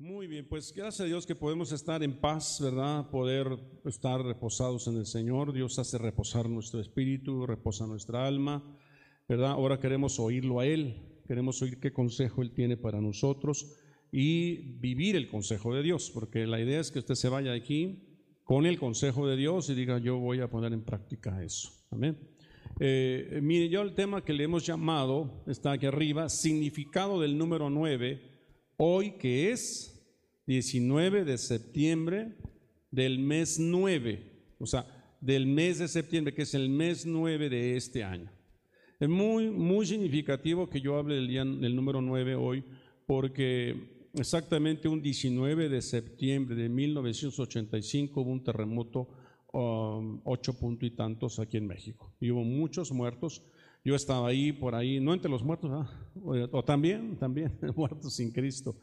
Muy bien, pues gracias a Dios que podemos estar en paz, ¿verdad? Poder estar reposados en el Señor. Dios hace reposar nuestro espíritu, reposa nuestra alma, ¿verdad? Ahora queremos oírlo a Él, queremos oír qué consejo Él tiene para nosotros y vivir el consejo de Dios, porque la idea es que usted se vaya aquí con el consejo de Dios y diga, yo voy a poner en práctica eso. Amén. Eh, mire, yo el tema que le hemos llamado, está aquí arriba, significado del número 9 hoy que es 19 de septiembre del mes 9, o sea, del mes de septiembre, que es el mes 9 de este año. Es muy, muy significativo que yo hable del, día, del número 9 hoy, porque exactamente un 19 de septiembre de 1985 hubo un terremoto, um, ocho puntos y tantos aquí en México. Y hubo muchos muertos. Yo estaba ahí, por ahí, no entre los muertos, o, también, también, muertos sin Cristo.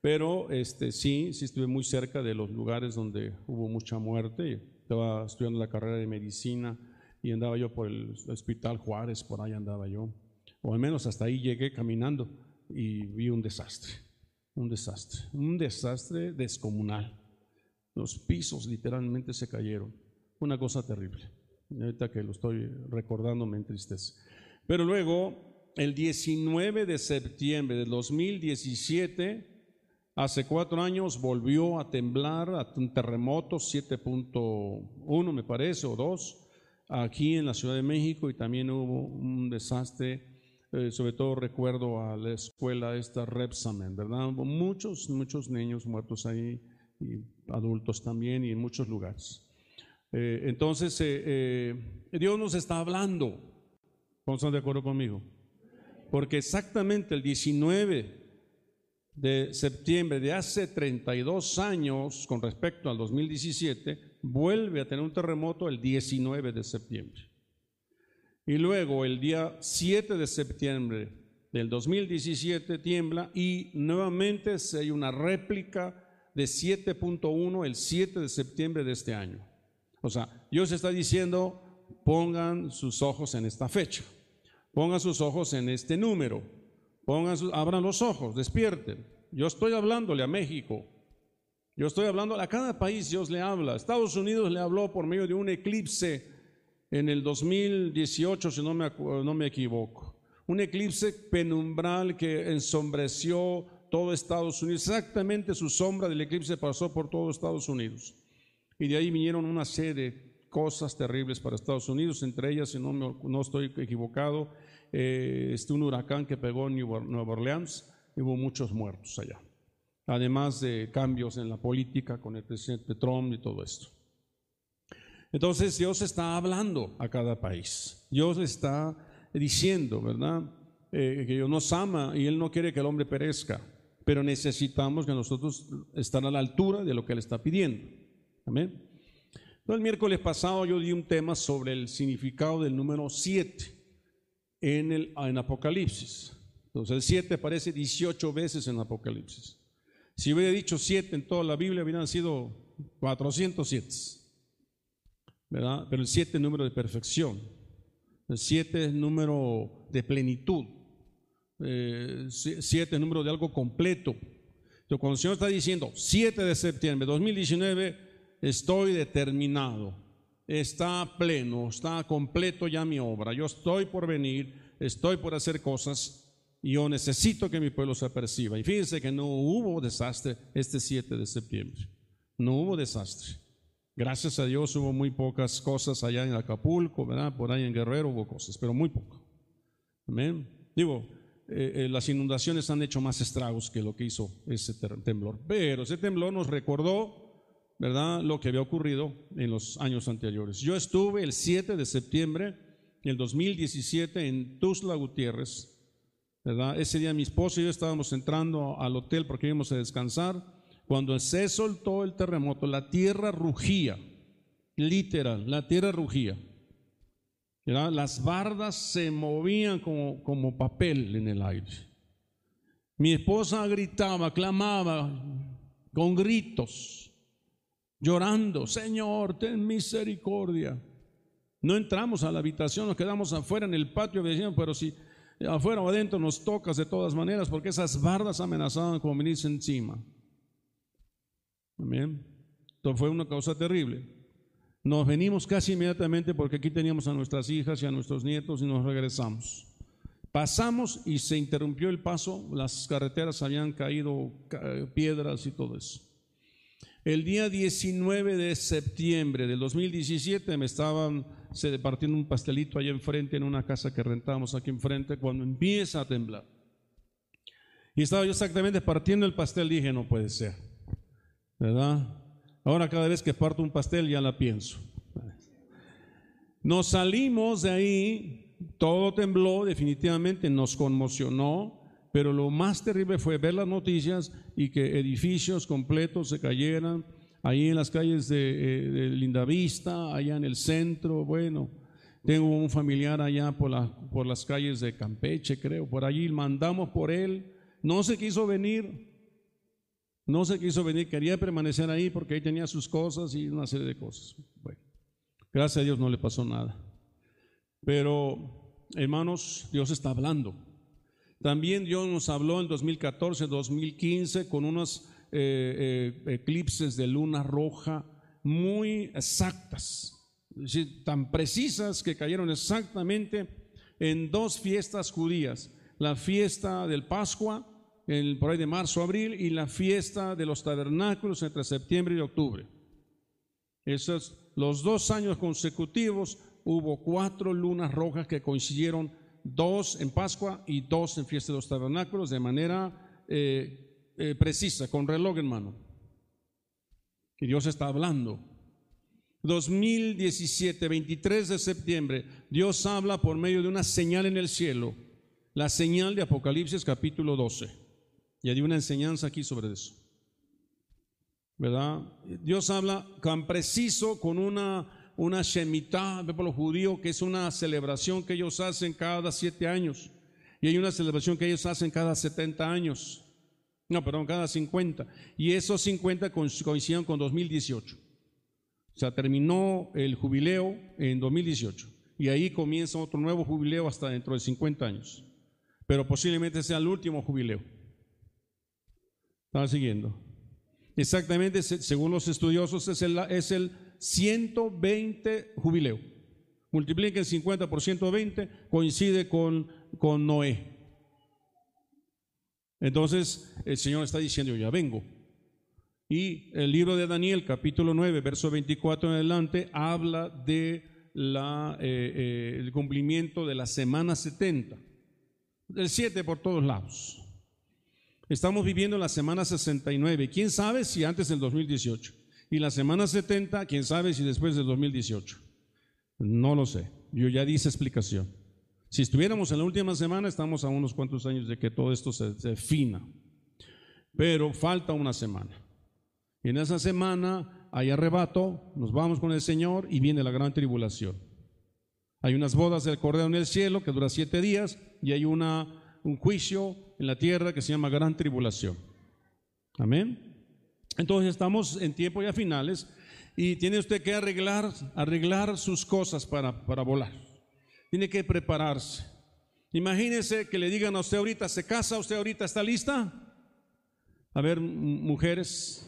Pero este, sí, sí estuve muy cerca de los lugares donde hubo mucha muerte. Estaba estudiando la carrera de medicina y andaba yo por el Hospital Juárez, por ahí andaba yo. O al menos hasta ahí llegué caminando y vi un desastre, un desastre, un desastre descomunal. Los pisos literalmente se cayeron. Una cosa terrible. Ahorita que lo estoy recordando me entristece. Pero luego, el 19 de septiembre del 2017, hace cuatro años volvió a temblar, a un terremoto 7.1 me parece, o 2, aquí en la Ciudad de México y también hubo un desastre, eh, sobre todo recuerdo a la escuela esta Repsamen, ¿verdad? Hubo muchos, muchos niños muertos ahí y adultos también y en muchos lugares. Eh, entonces, eh, Dios nos está hablando ¿Cómo están de acuerdo conmigo? Porque exactamente el 19 de septiembre de hace 32 años, con respecto al 2017, vuelve a tener un terremoto el 19 de septiembre. Y luego el día 7 de septiembre del 2017 tiembla y nuevamente hay una réplica de 7.1 el 7 de septiembre de este año. O sea, Dios está diciendo, pongan sus ojos en esta fecha, pongan sus ojos en este número, pongan abran los ojos, despierten. Yo estoy hablándole a México, yo estoy hablando a cada país, Dios le habla. Estados Unidos le habló por medio de un eclipse en el 2018, si no me, no me equivoco. Un eclipse penumbral que ensombreció todo Estados Unidos. Exactamente su sombra del eclipse pasó por todo Estados Unidos. Y de ahí vinieron una serie cosas terribles para Estados Unidos, entre ellas, si no, no estoy equivocado, eh, este, un huracán que pegó en Nueva Orleans, hubo muchos muertos allá, además de cambios en la política con el presidente Trump y todo esto. Entonces Dios está hablando a cada país, Dios está diciendo, ¿verdad? Eh, que Dios nos ama y Él no quiere que el hombre perezca, pero necesitamos que nosotros estén a la altura de lo que Él está pidiendo. Amén. El miércoles pasado yo di un tema sobre el significado del número 7 en, el, en Apocalipsis. Entonces el 7 aparece 18 veces en Apocalipsis. Si hubiera dicho 7 en toda la Biblia, hubieran sido 407. ¿verdad? Pero el 7 es número de perfección. El 7 es número de plenitud. 7 eh, es número de algo completo. Entonces, cuando el Señor está diciendo 7 de septiembre de 2019, estoy determinado, está pleno, está completo ya mi obra, yo estoy por venir, estoy por hacer cosas yo necesito que mi pueblo se perciba. Y fíjense que no hubo desastre este 7 de septiembre, no hubo desastre. Gracias a Dios hubo muy pocas cosas allá en Acapulco, ¿verdad? Por ahí en Guerrero hubo cosas, pero muy poco. Amén. Digo, eh, eh, las inundaciones han hecho más estragos que lo que hizo ese temblor. Pero ese temblor nos recordó ¿verdad? Lo que había ocurrido en los años anteriores. Yo estuve el 7 de septiembre del 2017 en Tuzla Gutiérrez, ¿verdad? Ese día mi esposo y yo estábamos entrando al hotel porque íbamos a descansar. Cuando se soltó el terremoto, la tierra rugía, literal, la tierra rugía. Las bardas se movían como, como papel en el aire. Mi esposa gritaba, clamaba con gritos llorando, Señor, ten misericordia. No entramos a la habitación, nos quedamos afuera en el patio diciendo, pero si afuera o adentro nos tocas de todas maneras, porque esas bardas amenazaban con venirse encima. Amén. Entonces fue una causa terrible. Nos venimos casi inmediatamente porque aquí teníamos a nuestras hijas y a nuestros nietos y nos regresamos. Pasamos y se interrumpió el paso, las carreteras habían caído piedras y todo eso. El día 19 de septiembre del 2017 me estaban se partiendo un pastelito allá enfrente en una casa que rentábamos aquí enfrente cuando empieza a temblar. Y estaba yo exactamente partiendo el pastel, dije, no puede ser, ¿verdad? Ahora cada vez que parto un pastel ya la pienso. Nos salimos de ahí, todo tembló definitivamente, nos conmocionó, pero lo más terrible fue ver las noticias y que edificios completos se cayeran, ahí en las calles de, eh, de Lindavista, allá en el centro, bueno, tengo un familiar allá por, la, por las calles de Campeche, creo, por allí mandamos por él, no se quiso venir, no se quiso venir, quería permanecer ahí porque ahí tenía sus cosas y una serie de cosas. Bueno, gracias a Dios no le pasó nada. Pero, hermanos, Dios está hablando. También Dios nos habló en 2014, 2015 con unos eh, eh, eclipses de luna roja muy exactas, tan precisas que cayeron exactamente en dos fiestas judías, la fiesta del Pascua, por ahí de marzo, abril, y la fiesta de los tabernáculos entre septiembre y octubre. Esos, los dos años consecutivos hubo cuatro lunas rojas que coincidieron, dos en Pascua y dos en fiesta de los tabernáculos, de manera eh, eh, precisa, con reloj en mano. Y Dios está hablando. 2017, 23 de septiembre, Dios habla por medio de una señal en el cielo, la señal de Apocalipsis capítulo 12. Y hay una enseñanza aquí sobre eso. ¿Verdad? Dios habla tan preciso con una, una Shemitah de pueblo judío, que es una celebración que ellos hacen cada siete años. Y hay una celebración que ellos hacen cada 70 años. No, perdón, cada 50. Y esos 50 coincidieron con 2018. O sea, terminó el jubileo en 2018. Y ahí comienza otro nuevo jubileo hasta dentro de 50 años. Pero posiblemente sea el último jubileo. Estaba siguiendo. Exactamente, según los estudiosos, es el, es el 120 jubileo. Multipliquen 50 por 120, coincide con, con Noé. Entonces el Señor está diciendo, ya vengo. Y el libro de Daniel, capítulo 9, verso 24 en adelante, habla de la, eh, eh, el cumplimiento de la semana 70. El 7 por todos lados. Estamos viviendo la semana 69. ¿Quién sabe si antes del 2018? Y la semana 70, ¿quién sabe si después del 2018? No lo sé. Yo ya di esa explicación. Si estuviéramos en la última semana, estamos a unos cuantos años de que todo esto se defina. Pero falta una semana. Y en esa semana hay arrebato, nos vamos con el Señor y viene la gran tribulación. Hay unas bodas del Cordero en el cielo que dura siete días y hay una, un juicio en la tierra que se llama gran tribulación. Amén. Entonces estamos en tiempo ya finales y tiene usted que arreglar, arreglar sus cosas para, para volar tiene que prepararse. Imagínese que le digan a usted ahorita, ¿se casa? ¿Usted ahorita está lista? A ver, mujeres,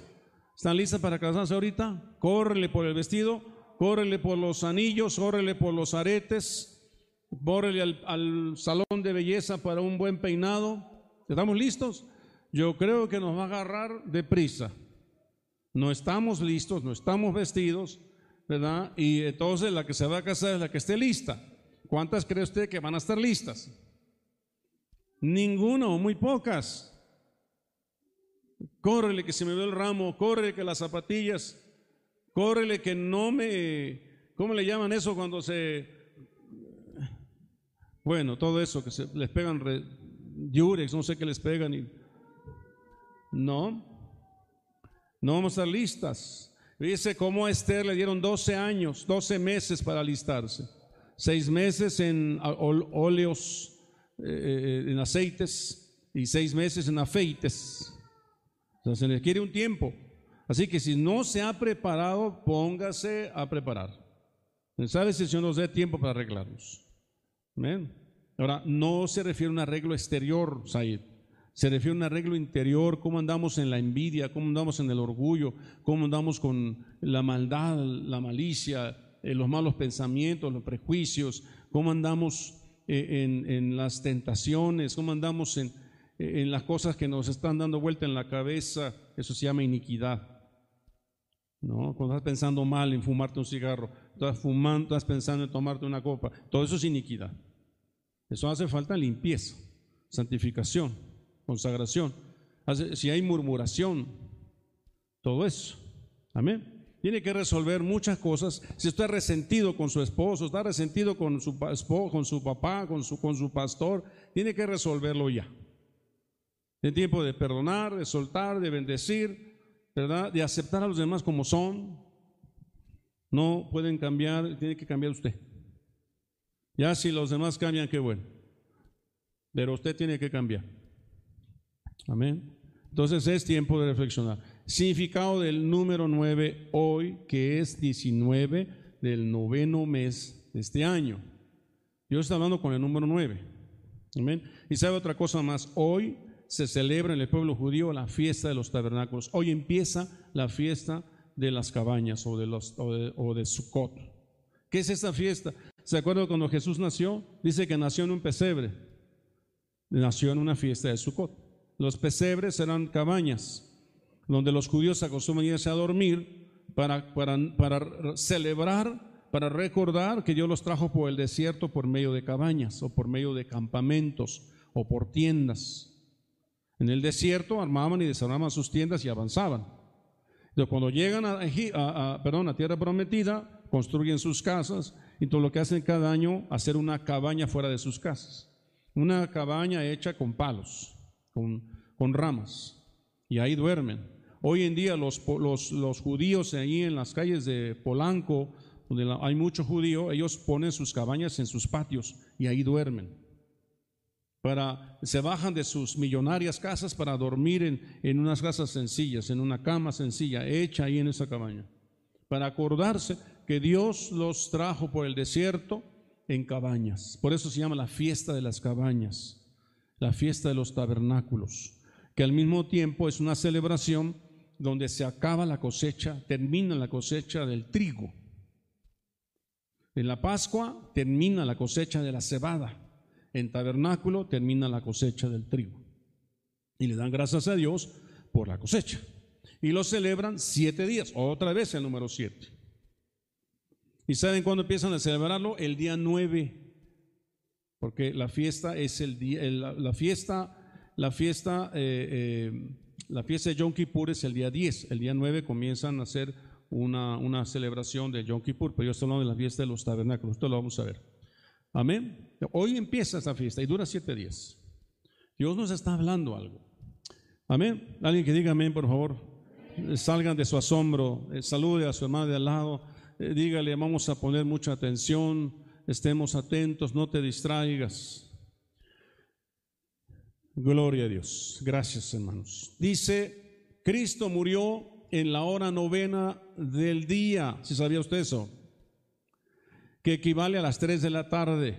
¿están listas para casarse ahorita? Córrele por el vestido, córrele por los anillos, córrele por los aretes, córrele al, al salón de belleza para un buen peinado. ¿Estamos listos? Yo creo que nos va a agarrar deprisa. No estamos listos, no estamos vestidos, ¿verdad? Y entonces la que se va a casar es la que esté lista. ¿Cuántas cree usted que van a estar listas? Ninguno, muy pocas. Córrele que se me ve el ramo, córrele que las zapatillas, córrele que no me, ¿cómo le llaman eso cuando se, bueno, todo eso que se les pegan yurex, no sé qué les pegan y, no, no vamos a estar listas. Dice cómo a Esther le dieron 12 años, 12 meses para alistarse seis meses en óleos, eh, eh, en aceites y seis meses en afeites. Se le quiere un tiempo. Así que si no se ha preparado, póngase a preparar. ¿Sabe si el nos dé tiempo para arreglarnos? Ahora, no se refiere a un arreglo exterior, Said. Se refiere a un arreglo interior, cómo andamos en la envidia, cómo andamos en el orgullo, cómo andamos con la maldad, la malicia, eh, los malos pensamientos, los prejuicios, cómo andamos eh, en, las tentaciones, cómo andamos en, en las cosas que nos están dando vuelta en la cabeza. Eso se llama iniquidad. ¿no? Cuando estás pensando mal en fumarte un cigarro, estás fumando, estás pensando en tomarte una copa, todo eso es iniquidad. Eso hace falta limpieza, santificación, consagración. si hay murmuración, todo eso. Amén. Tiene que resolver muchas cosas. Si está resentido con su esposo, está resentido con su, con su papá, con su, con su pastor, tiene que resolverlo ya. Es tiempo de perdonar, de soltar, de bendecir, ¿verdad? De aceptar a los demás como son. No pueden cambiar, tiene que cambiar usted. Ya si los demás cambian, qué bueno. Pero usted tiene que cambiar. Amén. Entonces es tiempo de reflexionar. Significado del número 9 hoy, que es 19 del noveno mes de este año. Yo estoy hablando con el número 9. Amén. Y sabe otra cosa más. Hoy se celebra en el pueblo judío la fiesta de los tabernáculos. Hoy empieza la fiesta de las cabañas o de, los, o de, Sukkot. ¿Qué es esta fiesta? ¿Se acuerdan cuando Jesús nació? Dice que nació en un pesebre. Nació en una fiesta de Sukkot. Los pesebres eran cabañas donde los judíos acostumbran irse a dormir para, para, para celebrar, para recordar que Dios los trajo por el desierto por medio de cabañas o por medio de campamentos o por tiendas. En el desierto armaban y desarmaban sus tiendas y avanzaban. Entonces, cuando llegan a, perdón, a tierra prometida, construyen sus casas y todo lo que hacen cada año, hacer una cabaña fuera de sus casas. Una cabaña hecha con palos, con, ramas, y ahí duermen. Hoy en día los, judíos ahí en las calles de Polanco, donde hay muchos judíos, ellos ponen sus cabañas en sus patios y ahí duermen para, se bajan de sus millonarias casas para dormir en, en unas casas sencillas, en una cama sencilla, hecha ahí en esa cabaña, para acordarse que Dios los trajo por el desierto en cabañas. Por eso se llama la fiesta de las cabañas, la fiesta de los tabernáculos, que al mismo tiempo es una celebración donde se acaba la cosecha, termina la cosecha del trigo. En la Pascua termina la cosecha de la cebada en tabernáculo termina la cosecha del trigo. Y le dan gracias a Dios por la cosecha. Y lo celebran siete días, otra vez el número siete. ¿Y saben cuándo empiezan a celebrarlo? El día nueve. Porque la fiesta es el día, la, fiesta, la fiesta, eh, eh, la fiesta de Yom Kippur es el día 10. El día 9 comienzan a hacer una, una celebración de Yom Kippur, pero yo estoy hablando de la fiesta de los tabernáculos. Esto lo vamos a ver. Amén. Hoy empieza esta fiesta y dura siete días. Dios nos está hablando algo. Amén. Alguien que diga amén, por favor. Salgan de su asombro. Eh, salude a su hermano de al lado. Eh, dígale, vamos a poner mucha atención. Estemos atentos, no te distraigas. Gloria a Dios. Gracias, hermanos. Dice, Cristo murió en la hora novena del día. Si sabía usted eso que equivale a las 3 de la tarde.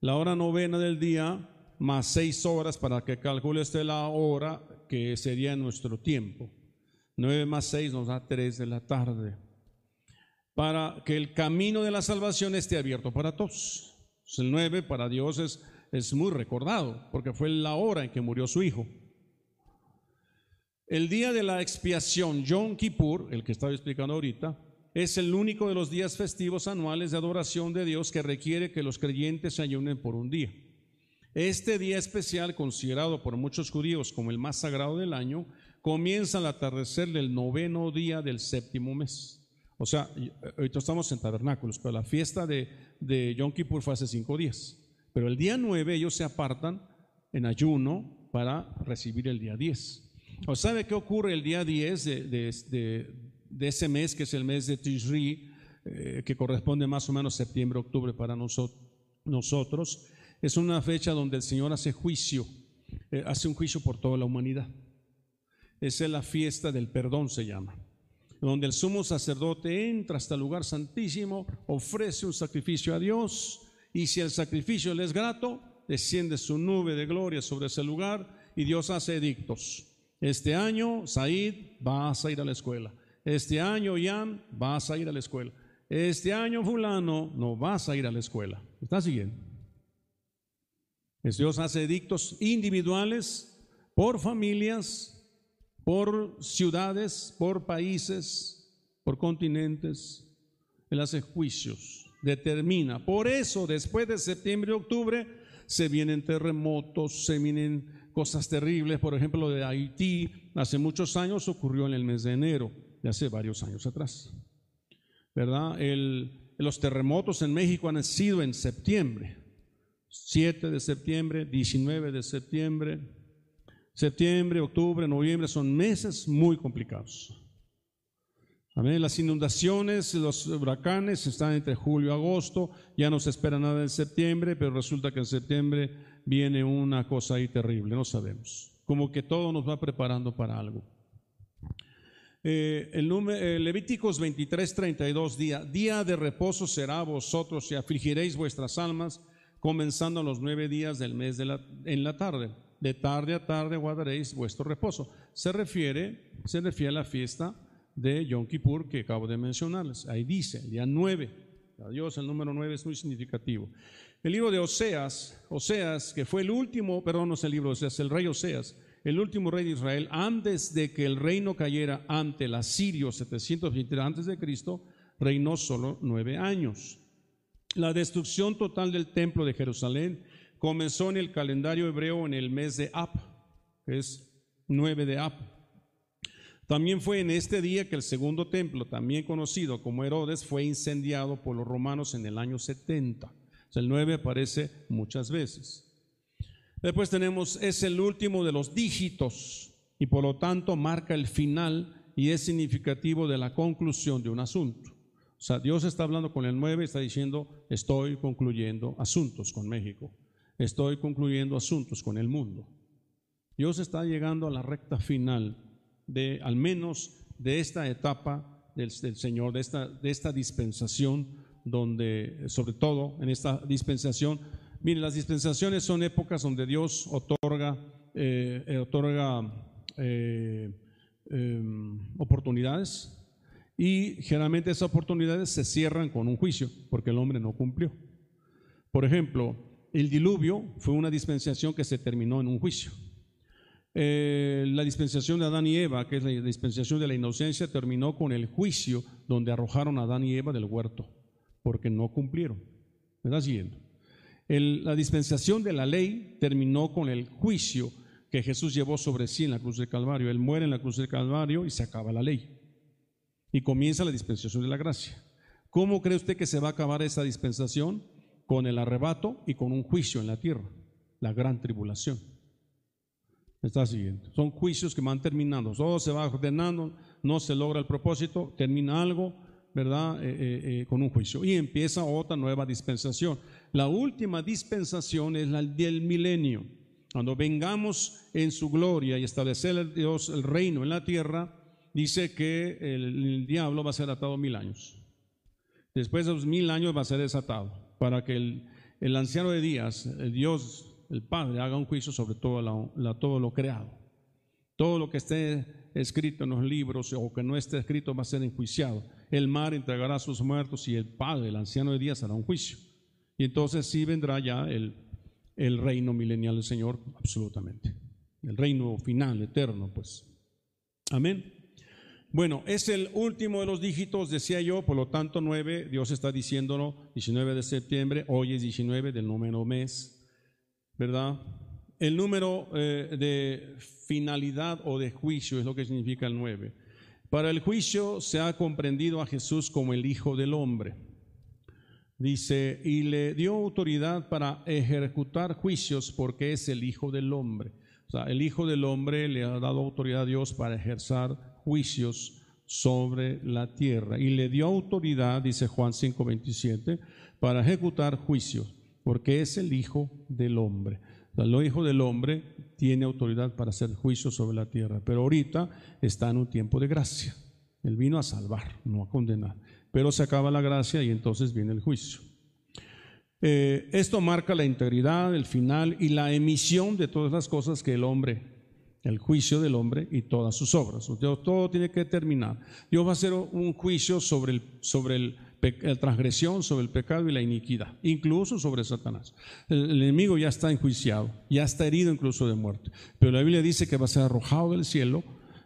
La hora novena del día más 6 horas para que calcule usted la hora que sería nuestro tiempo. 9 más 6 nos da 3 de la tarde. Para que el camino de la salvación esté abierto para todos. El 9 para Dios es, muy recordado porque fue la hora en que murió su hijo. El día de la expiación, Yom Kippur, el que estaba explicando ahorita, es el único de los días festivos anuales de adoración de Dios que requiere que los creyentes se ayunen por un día. Este día especial, considerado por muchos judíos como el más sagrado del año, comienza al atardecer del noveno día del séptimo mes. O sea, ahorita estamos en tabernáculos, pero la fiesta de, de Yom Kippur fue hace cinco días. Pero el día nueve ellos se apartan en ayuno para recibir el día diez. ¿O sabe qué ocurre el día diez de, de, de ese mes, que es el mes de Tishri, eh, que corresponde más o menos septiembre, octubre para nosotros, es una fecha donde el Señor hace juicio, eh, hace un juicio por toda la humanidad. Esa es la fiesta del perdón, se llama, donde el sumo sacerdote entra hasta el lugar santísimo, ofrece un sacrificio a Dios, y si el sacrificio le es grato, desciende su nube de gloria sobre ese lugar y Dios hace edictos. Este año, Said, vas a ir a la escuela. Este año, Jan, vas a ir a la escuela. Este año, fulano, no vas a ir a la escuela. ¿Está siguiendo? Dios hace edictos individuales por familias, por ciudades, por países, por continentes. Él hace juicios, determina. Por eso, después de septiembre y octubre, se vienen terremotos, se vienen cosas terribles. Por ejemplo, lo de Haití, hace muchos años ocurrió en el mes de enero, hace varios años atrás. ¿Verdad? los terremotos en México han sido en septiembre. 7 de septiembre, 19 de septiembre, septiembre, octubre, noviembre, son meses muy complicados. Amén. Las inundaciones, los huracanes están entre julio y agosto, ya no se espera nada en septiembre, pero resulta que en septiembre viene una cosa ahí terrible, no sabemos. Como que todo nos va preparando para algo. Eh, el número, Levíticos 23, 32, día, día de reposo será vosotros y afligiréis vuestras almas comenzando los nueve días del mes de en la tarde. De tarde a tarde guardaréis vuestro reposo. Se refiere, se refiere a la fiesta de Yom Kippur que acabo de mencionarles. Ahí dice, el día nueve. Adiós, el número nueve es muy significativo. El libro de Oseas, Oseas, que fue el último, perdón, no es el libro de Oseas, el rey Oseas, el último rey de Israel, antes de que el reino cayera ante el asirio 720 antes de Cristo, reinó solo nueve años. La destrucción total del templo de Jerusalén comenzó en el calendario hebreo en el mes de Ab, que es 9 de Ab. También fue en este día que el segundo templo, también conocido como Herodes, fue incendiado por los romanos en el año 70. O sea, el 9 aparece muchas veces. Después tenemos, es el último de los dígitos y por lo tanto marca el final y es significativo de la conclusión de un asunto. O sea, Dios está hablando con el 9 y está diciendo, estoy concluyendo asuntos con México, estoy concluyendo asuntos con el mundo. Dios está llegando a la recta final de, al menos, de esta etapa del, Señor, de esta, de esta dispensación, donde, sobre todo en esta dispensación, miren, las dispensaciones son épocas donde Dios otorga, eh, otorga eh, em, oportunidades y generalmente esas oportunidades se cierran con un juicio, porque el hombre no cumplió. Por ejemplo, el diluvio fue una dispensación que se terminó en un juicio. Eh, la dispensación de Adán y Eva, que es la dispensación de la inocencia, terminó con el juicio donde arrojaron a Adán y Eva del huerto, porque no cumplieron. ¿Me estás siguiendo? la dispensación de la ley terminó con el juicio que Jesús llevó sobre sí en la cruz del Calvario. Él muere en la cruz del Calvario y se acaba la ley y comienza la dispensación de la gracia. ¿Cómo cree usted que se va a acabar esa dispensación? Con el arrebato y con un juicio en la tierra, la gran tribulación. Está siguiendo. Son juicios que van terminando. Todo se va ordenando, no se logra el propósito, termina algo, ¿verdad? Eh, eh, eh, con un juicio. Y empieza otra nueva dispensación. La última dispensación es la del milenio. Cuando vengamos en su gloria y establecer Dios el reino en la tierra, dice que el, diablo va a ser atado mil años. Después de los mil años va a ser desatado para que el, anciano de días, el Dios, el Padre, haga un juicio sobre todo, todo lo creado. Todo lo que esté escrito en los libros o que no esté escrito va a ser enjuiciado. El mar entregará sus muertos y el Padre, el anciano de días, hará un juicio. Y entonces sí vendrá ya el, el reino milenial del Señor, absolutamente. El reino final, eterno, pues. Amén. Bueno, es el último de los dígitos, decía yo, por lo tanto 9, Dios está diciéndolo, 19 de septiembre, hoy es 19 del número mes, ¿verdad? El número eh, de finalidad o de juicio es lo que significa el 9. Para el juicio se ha comprendido a Jesús como el Hijo del Hombre. Dice, y le dio autoridad para ejecutar juicios porque es el Hijo del Hombre. O sea, el Hijo del Hombre le ha dado autoridad a Dios para ejercer juicios sobre la tierra. Y le dio autoridad, dice Juan 5:27, para ejecutar juicios, porque es el Hijo del Hombre. el Hijo del Hombre tiene autoridad para hacer juicios sobre la tierra, pero ahorita está en un tiempo de gracia. Él vino a salvar, no a condenar. Pero se acaba la gracia y entonces viene el juicio. Eh, esto marca la integridad, el final y la emisión de todas las cosas que el hombre, el juicio del hombre y todas sus obras. Todo tiene que terminar. Dios va a hacer un juicio sobre el, sobre el la transgresión, sobre el pecado y la iniquidad, incluso sobre Satanás. El, enemigo ya está enjuiciado, ya está herido incluso de muerte. Pero la Biblia dice que va a ser arrojado del cielo,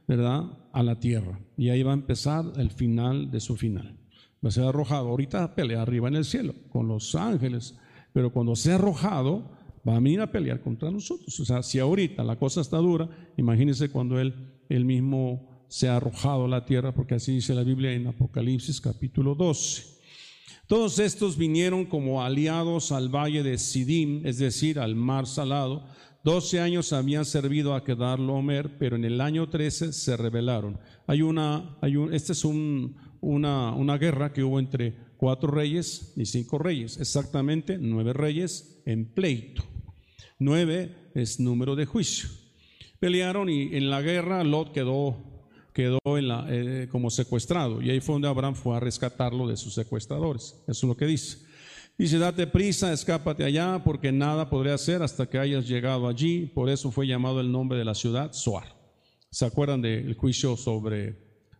¿verdad?, a la tierra. Y ahí va a empezar el final de su final. Va a ser arrojado. Ahorita pelea arriba en el cielo con los ángeles, pero cuando sea arrojado, va a venir a pelear contra nosotros. O sea, si ahorita la cosa está dura, imagínense cuando él, él mismo se ha arrojado a la tierra, porque así dice la Biblia en Apocalipsis capítulo 12. Todos estos vinieron como aliados al valle de Sidim, es decir, al mar salado. Doce años habían servido a quedar Lomer, pero en el año 13 se rebelaron. Hay una, hay un, esta es una, una guerra que hubo entre cuatro reyes y cinco reyes, exactamente nueve reyes en pleito. Nueve es número de juicio. Pelearon y en la guerra Lot quedó quedó eh, como secuestrado. Y ahí fue donde Abraham fue a rescatarlo de sus secuestradores. Eso es lo que dice. Dice, date prisa, escápate allá, porque nada podré hacer hasta que hayas llegado allí. Por eso fue llamado el nombre de la ciudad Soar. ¿Se acuerdan del juicio sobre,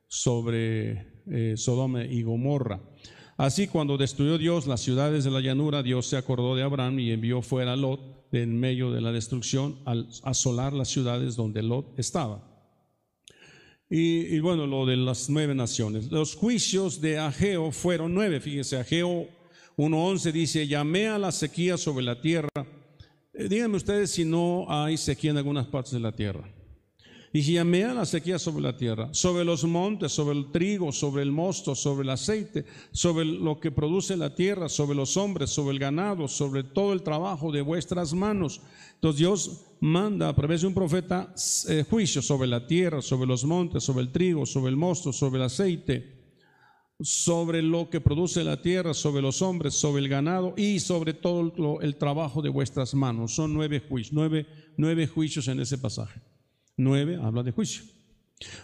sobre eh, Sodoma y Gomorra? Así, cuando destruyó Dios las ciudades de la llanura, Dios se acordó de Abraham y envió fuera a Lot de en medio de la destrucción al asolar las ciudades donde Lot estaba. Y, bueno, lo de las nueve naciones. Los juicios de Ageo fueron nueve. Fíjense, Ageo 1.11 dice, llamé a la sequía sobre la tierra. Eh, díganme ustedes si no hay sequía en algunas partes de la tierra. Y llamé a la sequía sobre la tierra, sobre los montes, sobre el trigo, sobre el mosto, sobre el aceite, sobre lo que produce la tierra, sobre los hombres, sobre el ganado, sobre todo el trabajo de vuestras manos. Entonces Dios manda a través de un profeta eh, juicio sobre la tierra, sobre los montes, sobre el trigo, sobre el mosto, sobre el aceite, sobre lo que produce la tierra, sobre los hombres, sobre el ganado y sobre todo el trabajo de vuestras manos. Son nueve juicios, nueve, nueve juicios en ese pasaje. Nueve habla de juicio.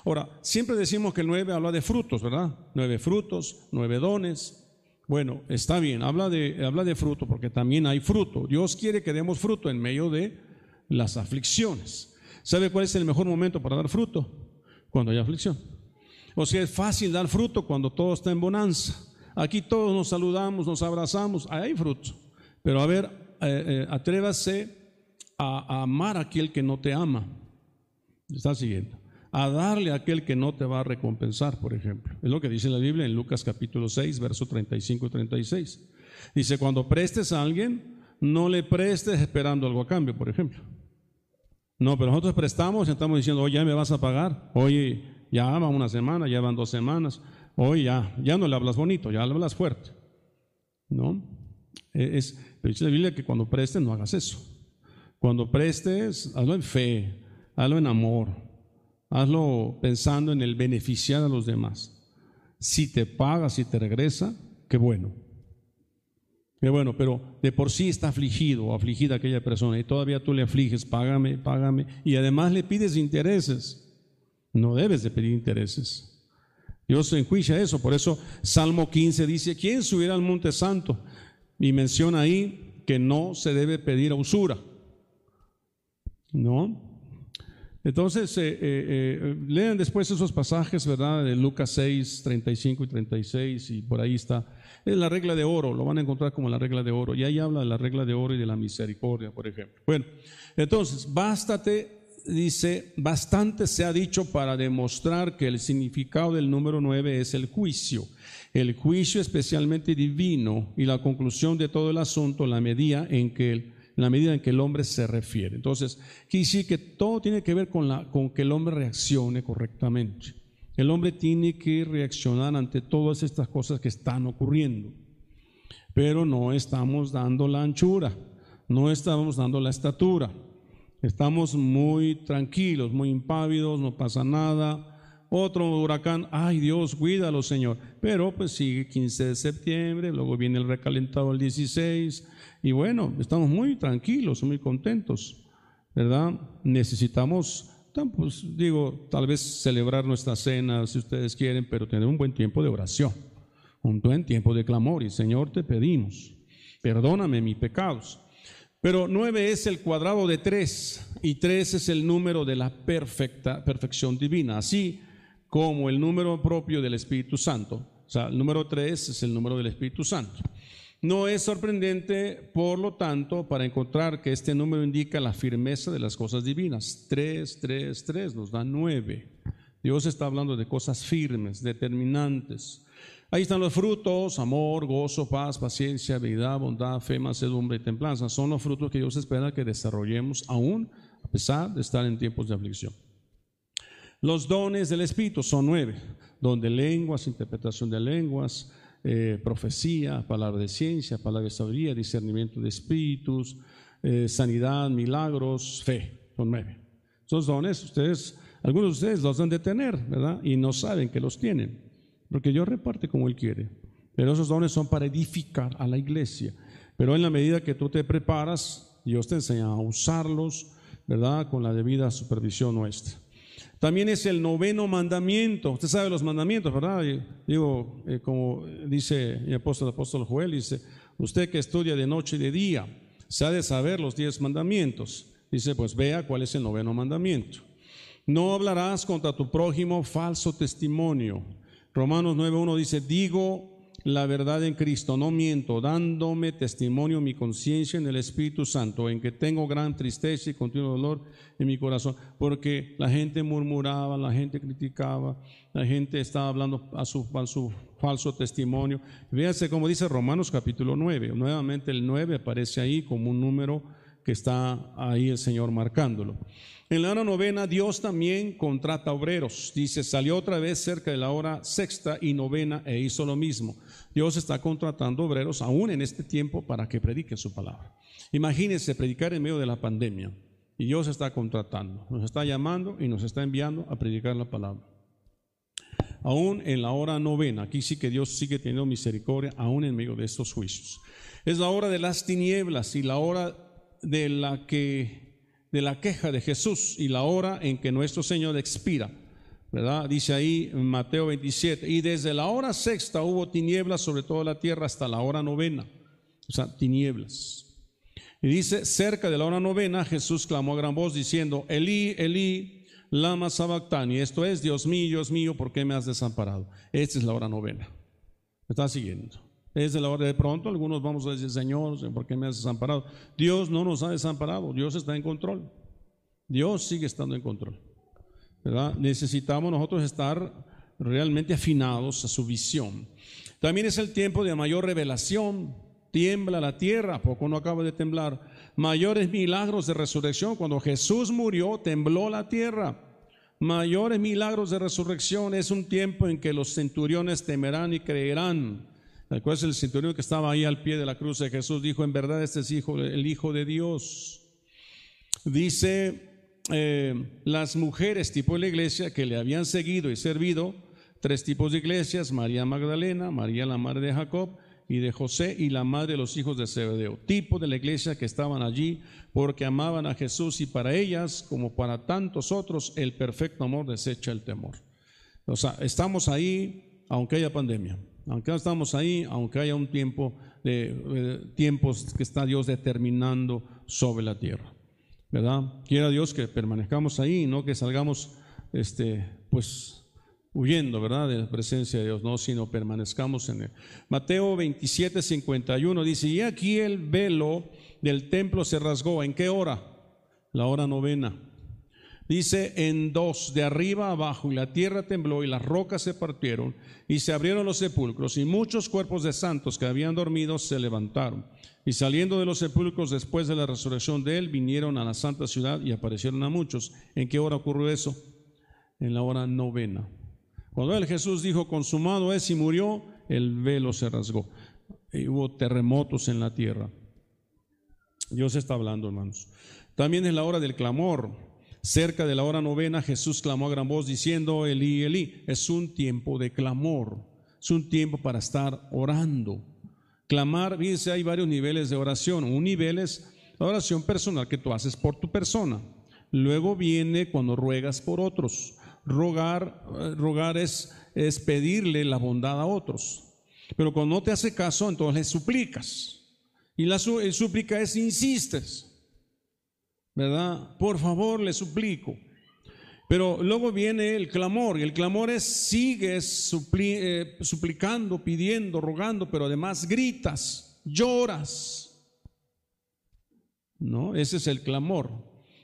Ahora, siempre decimos que el nueve habla de frutos, ¿verdad? Nueve frutos, nueve dones. Bueno, está bien, habla de, habla de fruto porque también hay fruto. Dios quiere que demos fruto en medio de las aflicciones. ¿Sabe cuál es el mejor momento para dar fruto? Cuando hay aflicción. O sea, es fácil dar fruto cuando todo está en bonanza. Aquí todos nos saludamos, nos abrazamos, ahí hay fruto. Pero a ver, eh, eh, atrévase a, a amar a aquel que no te ama. Está siguiendo. A darle a aquel que no te va a recompensar, por ejemplo. Es lo que dice la Biblia en Lucas capítulo 6, verso 35 y 36. Dice, cuando prestes a alguien, no le prestes esperando algo a cambio, por ejemplo. No, pero nosotros prestamos y estamos diciendo, oye, ya me vas a pagar. Oye, ya va una semana, ya van dos semanas. Oye, ya, ya no le hablas bonito, ya le hablas fuerte. ¿No? E, es, dice la Biblia que cuando prestes no hagas eso. Cuando prestes, hazlo en fe, hazlo en amor, hazlo pensando en el beneficiar a los demás. Si te paga, si te regresa, qué bueno. Qué bueno, pero de por sí está afligido o afligida aquella persona y todavía tú le afliges, págame, págame, y además le pides intereses. No debes de pedir intereses. Dios enjuicia eso, por eso Salmo 15 dice, ¿quién subirá al monte santo? Y menciona ahí que no se debe pedir usura. ¿No? Entonces, eh, eh, eh, lean después esos pasajes, ¿verdad? De Lucas 6, 35 y 36, y por ahí está. Es la regla de oro, lo van a encontrar como la regla de oro. Y ahí habla de la regla de oro y de la misericordia, por ejemplo. Bueno, entonces, bástate, dice, bastante se ha dicho para demostrar que el significado del número 9 es el juicio. El juicio especialmente divino y la conclusión de todo el asunto, la medida en que el en la medida en que el hombre se refiere. Entonces, quiere decir que todo tiene que ver con, la, con que el hombre reaccione correctamente. El hombre tiene que reaccionar ante todas estas cosas que están ocurriendo. Pero no estamos dando la anchura, no estamos dando la estatura. Estamos muy tranquilos, muy impávidos, no pasa nada. Otro huracán, ay Dios, cuídalo Señor. Pero pues sigue 15 de septiembre, luego viene el recalentado el 16, y bueno, estamos muy tranquilos, muy contentos, ¿verdad? Necesitamos, pues, digo, tal vez celebrar nuestra cena si ustedes quieren, pero tener un buen tiempo de oración, un buen tiempo de clamor. Y Señor, te pedimos perdóname mis pecados. Pero nueve es el cuadrado de tres y tres es el número de la perfecta, perfección divina, así como el número propio del Espíritu Santo. O sea, el número tres es el número del Espíritu Santo. No es sorprendente, por lo tanto, para encontrar que este número indica la firmeza de las cosas divinas. Tres, tres, tres nos da nueve. Dios está hablando de cosas firmes, determinantes. Ahí están los frutos, amor, gozo, paz, paciencia, habilidad, bondad, fe, mansedumbre y templanza. Son los frutos que Dios espera que desarrollemos aún a pesar de estar en tiempos de aflicción. Los dones del Espíritu son nueve. Don de lenguas, interpretación de lenguas, eh, profecía, palabra de ciencia, palabra de sabiduría, discernimiento de espíritus, eh, sanidad, milagros, fe. Son nueve. Esos dones, ustedes, algunos de ustedes los han de tener, ¿verdad? Y no saben que los tienen porque Dios reparte como Él quiere. Pero esos dones son para edificar a la iglesia. Pero en la medida que tú te preparas, Dios te enseña a usarlos, ¿verdad? Con la debida supervisión nuestra. También es el noveno mandamiento. Usted sabe los mandamientos, ¿verdad? Digo, eh, como dice el apóstol, apóstol Joel, dice, usted que estudia de noche y de día, se ha de saber los diez mandamientos. Dice, pues vea cuál es el noveno mandamiento. No hablarás contra tu prójimo falso testimonio Romanos 9.1 dice, digo la verdad en Cristo, no miento, dándome testimonio mi conciencia en el Espíritu Santo, en que tengo gran tristeza y continuo dolor en mi corazón, porque la gente murmuraba, la gente criticaba, la gente estaba hablando a su, falso testimonio. Véase como dice Romanos capítulo 9, nuevamente el 9 aparece ahí como un número que está ahí el Señor marcándolo. En la hora novena Dios también contrata obreros. Dice, salió otra vez cerca de la hora sexta y novena e hizo lo mismo. Dios está contratando obreros aún en este tiempo para que prediquen su palabra. Imagínense predicar en medio de la pandemia y Dios está contratando, nos está llamando y nos está enviando a predicar la palabra. Aún en la hora novena, aquí sí que Dios sigue teniendo misericordia, aún en medio de estos juicios. Es la hora de las tinieblas y la hora de la que de la queja de Jesús y la hora en que nuestro Señor expira. Dice ahí Mateo 27, y desde la hora sexta hubo tinieblas sobre toda la tierra hasta la hora novena, o sea, tinieblas. Y dice, cerca de la hora novena, Jesús clamó a gran voz diciendo, Elí, Elí, lama sabactani, esto es, Dios mío, Dios mío, ¿por qué me has desamparado? Esta es la hora novena. ¿Me está siguiendo? Es de la hora de pronto, algunos vamos a decir, Señor, ¿por qué me has desamparado? Dios no nos ha desamparado, Dios está en control. Dios sigue estando en control. Necesitamos nosotros estar realmente afinados a su visión. También es el tiempo de mayor revelación. Tiembla la tierra, poco no acaba de temblar. Mayores milagros de resurrección. Cuando Jesús murió, tembló la tierra. Mayores milagros de resurrección es un tiempo en que los centuriones temerán y creerán es el centurión que estaba ahí al pie de la cruz de Jesús? Dijo, en verdad este es hijo, el Hijo de Dios. Dice, eh, las mujeres tipo de la iglesia que le habían seguido y servido, tres tipos de iglesias, María Magdalena, María la madre de Jacob y de José y la madre de los hijos de Zebedeo. Tipo de la iglesia que estaban allí porque amaban a Jesús y para ellas, como para tantos otros, el perfecto amor desecha el temor. O sea, estamos ahí aunque haya pandemia. Aunque estamos ahí, aunque haya un tiempo de eh, tiempos que está Dios determinando sobre la tierra. ¿Verdad? Quiera Dios que permanezcamos ahí, no que salgamos este pues huyendo, ¿verdad? De la presencia de Dios, no, sino permanezcamos en él. Mateo 27, 51 dice, "Y aquí el velo del templo se rasgó, ¿en qué hora? La hora novena." Dice en dos, de arriba abajo, y la tierra tembló y las rocas se partieron y se abrieron los sepulcros y muchos cuerpos de santos que habían dormido se levantaron. Y saliendo de los sepulcros después de la resurrección de él, vinieron a la santa ciudad y aparecieron a muchos. ¿En qué hora ocurrió eso? En la hora novena. Cuando el Jesús dijo, consumado es y murió, el velo se rasgó. Y hubo terremotos en la tierra. Dios está hablando, hermanos. También es la hora del clamor. Cerca de la hora novena, Jesús clamó a gran voz diciendo, Elí, Elí, es un tiempo de clamor, es un tiempo para estar orando. Clamar, fíjense, hay varios niveles de oración. Un nivel es la oración personal que tú haces por tu persona. Luego viene cuando ruegas por otros. Rogar, eh, rogar es, es pedirle la bondad a otros. Pero cuando no te hace caso, entonces le suplicas. Y la súplica es insistes, ¿verdad? Por favor, le suplico. Pero luego viene el clamor, y el clamor es sigues eh, suplicando, pidiendo, rogando, pero además gritas, lloras. ¿No? Ese es el clamor.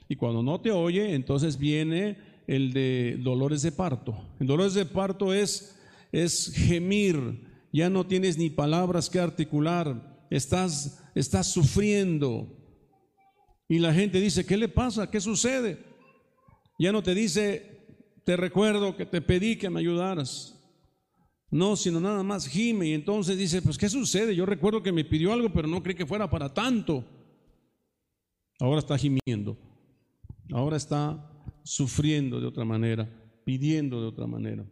Y cuando no te oye, entonces viene el de dolores de parto. El dolores de parto es, es gemir, ya no tienes ni palabras que articular, estás, estás sufriendo. Y la gente dice, ¿qué le pasa? ¿Qué sucede? Ya no te dice, te recuerdo que te pedí que me ayudaras. No, sino nada más gime. Y entonces dice, pues ¿qué sucede? Yo recuerdo que me pidió algo, pero no creí que fuera para tanto. Ahora está gimiendo. Ahora está sufriendo de otra manera, pidiendo de otra manera.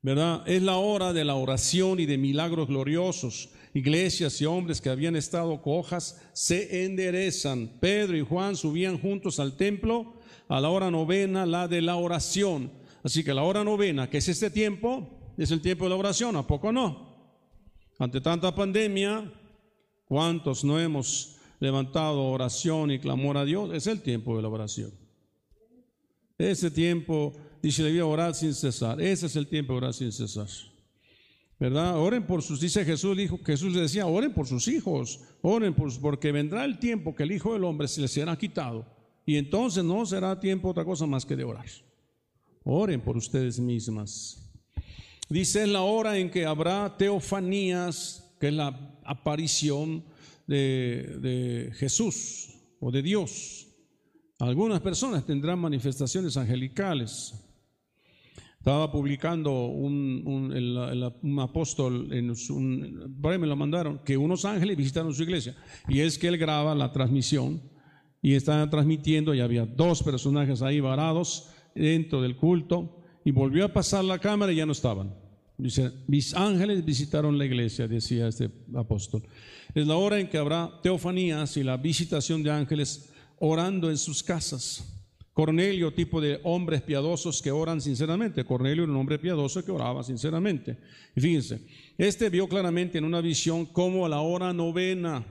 ¿Verdad? Es la hora de la oración y de milagros gloriosos. Iglesias y hombres que habían estado cojas se enderezan. Pedro y Juan subían juntos al templo a la hora novena, la de la oración. Así que la hora novena, que es este tiempo, es el tiempo de la oración, ¿a poco no? Ante tanta pandemia, ¿cuántos no hemos levantado oración y clamor a Dios? Es el tiempo de la oración. Ese tiempo, dice le voy a orar sin cesar. Ese es el tiempo de orar sin cesar. ¿Verdad? Oren por sus, dice Jesús, dijo, Jesús le decía, oren por sus hijos, oren por, porque vendrá el tiempo que el Hijo del Hombre se les será quitado y entonces no será tiempo otra cosa más que de orar. Oren por ustedes mismas. Dice la hora en que habrá teofanías, que es la aparición de Jesús o de Dios. Algunas personas tendrán manifestaciones angelicales. Estaba publicando un, un, apóstol, en por ahí me lo mandaron, que unos ángeles visitaron su iglesia. Y es que él graba la transmisión y estaban transmitiendo y había dos personajes ahí varados dentro del culto y volvió a pasar la cámara y ya no estaban. Dice, mis ángeles visitaron la iglesia, decía este apóstol. Es la hora en que habrá teofanías y la visitación de ángeles orando en sus casas. Cornelio, tipo de hombres piadosos que oran sinceramente. Cornelio era un hombre piadoso que oraba sinceramente. Y fíjense, este vio claramente en una visión como a la hora novena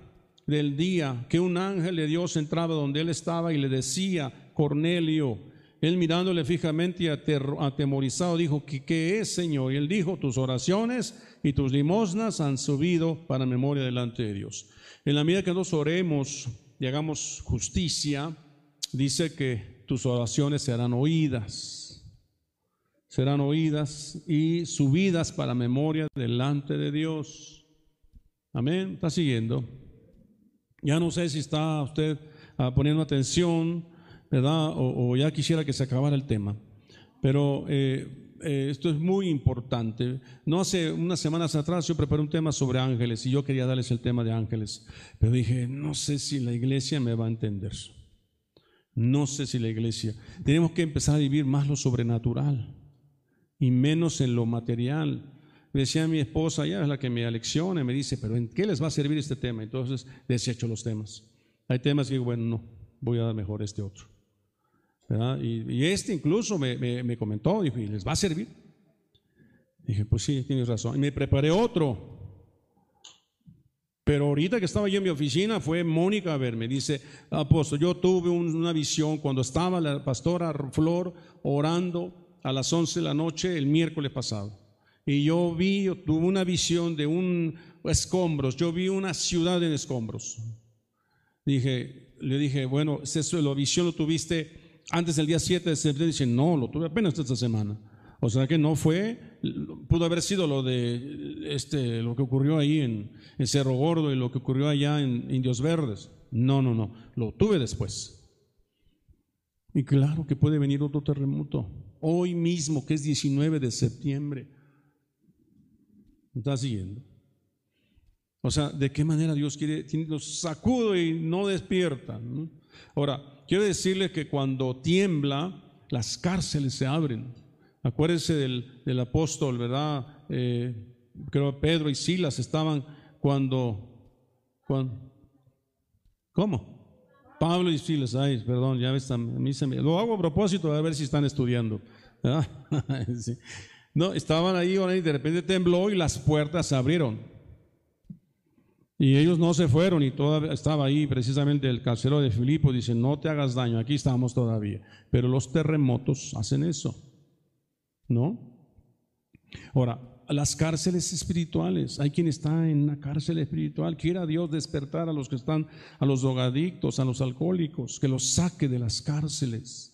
del día que un ángel de Dios entraba donde él estaba y le decía, Cornelio, él mirándole fijamente y atemorizado dijo, ¿qué, es, Señor? Y él dijo, tus oraciones y tus limosnas han subido para memoria delante de Dios. En la medida que nos oremos y hagamos justicia, dice que tus oraciones serán oídas, serán oídas y subidas para memoria delante de Dios. Amén. ¿Está siguiendo? Ya no sé si está usted ah, poniendo atención, ¿verdad? O, ya quisiera que se acabara el tema. Pero eh, eh, esto es muy importante. No hace unas semanas atrás yo preparé un tema sobre ángeles y yo quería darles el tema de ángeles. Pero dije, no sé si la iglesia me va a entender. No sé si la iglesia. Tenemos que empezar a vivir más lo sobrenatural y menos en lo material decía mi esposa, ya es la que me alecciona, y me dice, pero ¿en qué les va a servir este tema? Entonces desecho los temas. Hay temas que digo, bueno, no, voy a dar mejor este otro. Y, este incluso me, comentó, dijo, ¿y les va a servir? Dije, pues sí, tienes razón. Y me preparé otro. Pero ahorita que estaba yo en mi oficina fue Mónica a verme. Dice, apóstol, yo tuve una visión cuando estaba la pastora Flor orando a las 11 de la noche el miércoles pasado y yo vi, tuve una visión de un escombros, yo vi una ciudad en escombros. Dije, le dije, bueno, eso la visión lo tuviste antes del día 7 de septiembre. Dice, no, lo tuve apenas esta semana. O sea que no fue, pudo haber sido lo de este, lo que ocurrió ahí en, Cerro Gordo y lo que ocurrió allá en Indios Verdes. No, no, no, lo tuve después. Y claro que puede venir otro terremoto. Hoy mismo, que es 19 de septiembre, ¿Está siguiendo? O sea, ¿de qué manera Dios quiere? Nos sacudo y no despierta. Ahora, quiero decirle que cuando tiembla, las cárceles se abren. Acuérdense del, apóstol, ¿verdad? Eh, creo Pedro y Silas estaban cuando, cuando ¿cómo? Pablo y Silas, ay, perdón, ya ves, a me, lo hago a propósito a ver si están estudiando. sí. No, estaban ahí y de repente tembló y las puertas se abrieron. Y ellos no se fueron y todavía estaba ahí precisamente el carcelero de Filipo, dice, no te hagas daño, aquí estamos todavía. Pero los terremotos hacen eso, ¿no? Ahora, las cárceles espirituales, hay quien está en una cárcel espiritual, quiera Dios despertar a los que están, a los drogadictos, a los alcohólicos, que los saque de las cárceles.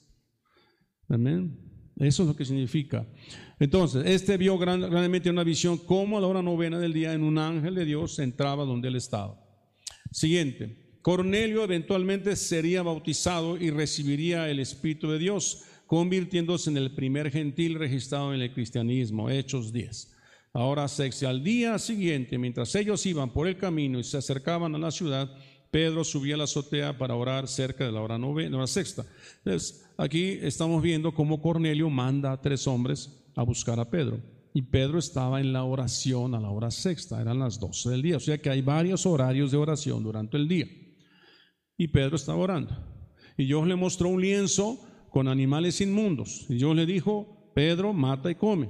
Amén. Eso es lo que significa. Entonces, este vio grandemente una visión como a la hora novena del día en un ángel de Dios entraba donde él estaba. Siguiente. Cornelio eventualmente sería bautizado y recibiría el Espíritu de Dios, convirtiéndose en el primer gentil registrado en el cristianismo, Hechos 10. Ahora, sexy, al día siguiente, mientras ellos iban por el camino y se acercaban a la ciudad, Pedro subía a la azotea para orar cerca de la hora novena, la sexta. Entonces, aquí estamos viendo cómo Cornelio manda a tres hombres a buscar a Pedro. Y Pedro estaba en la oración a la hora sexta, eran las 12 del día. O sea que hay varios horarios de oración durante el día. Y Pedro estaba orando. Y Dios le mostró un lienzo con animales inmundos. Y Dios le dijo, Pedro, mata y come.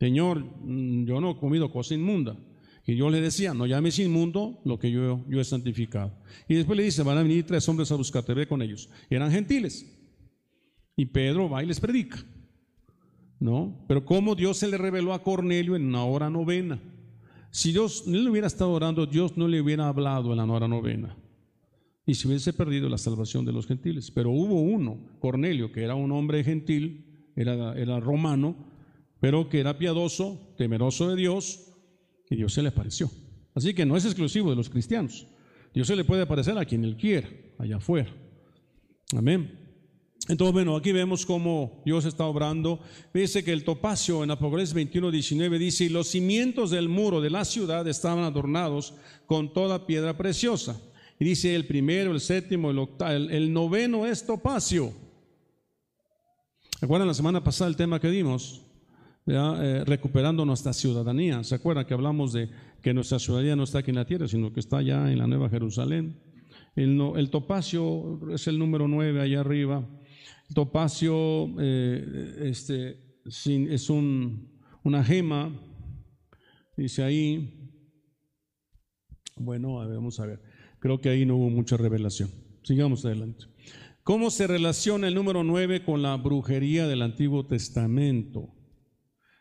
Señor, mm, yo no he comido cosa inmunda. Y yo le decía, no llames inmundo lo que yo, yo he santificado. Y después le dice, van a venir tres hombres a buscarte, ve con ellos. Eran gentiles. Y Pedro va y les predica. ¿no? Pero cómo Dios se le reveló a Cornelio en una hora novena. Si Dios no le hubiera estado orando, Dios no le hubiera hablado en la hora novena. Y se hubiese perdido la salvación de los gentiles. Pero hubo uno, Cornelio, que era un hombre gentil, era, era romano, pero que era piadoso, temeroso de Dios, y Dios se le apareció. Así que no es exclusivo de los cristianos. Dios se le puede aparecer a quien él quiera, allá afuera. Amén. Entonces, bueno, aquí vemos cómo Dios está obrando. Dice que el topacio en Apocalipsis 21, 19 dice, y los cimientos del muro de la ciudad estaban adornados con toda piedra preciosa. Y dice el primero, el séptimo, el octavo, el, noveno es topacio. ¿Recuerdan la semana pasada el tema que dimos? Eh, recuperando nuestra ciudadanía. ¿Se acuerdan que hablamos de que nuestra ciudadanía no está aquí en la tierra, sino que está allá en la Nueva Jerusalén? El, el topacio es el número nueve allá arriba. Topacio eh, este, es un, una gema, dice ahí. Bueno, vamos a ver. Creo que ahí no hubo mucha revelación. Sigamos adelante. ¿Cómo se relaciona el número 9 con la brujería del Antiguo Testamento?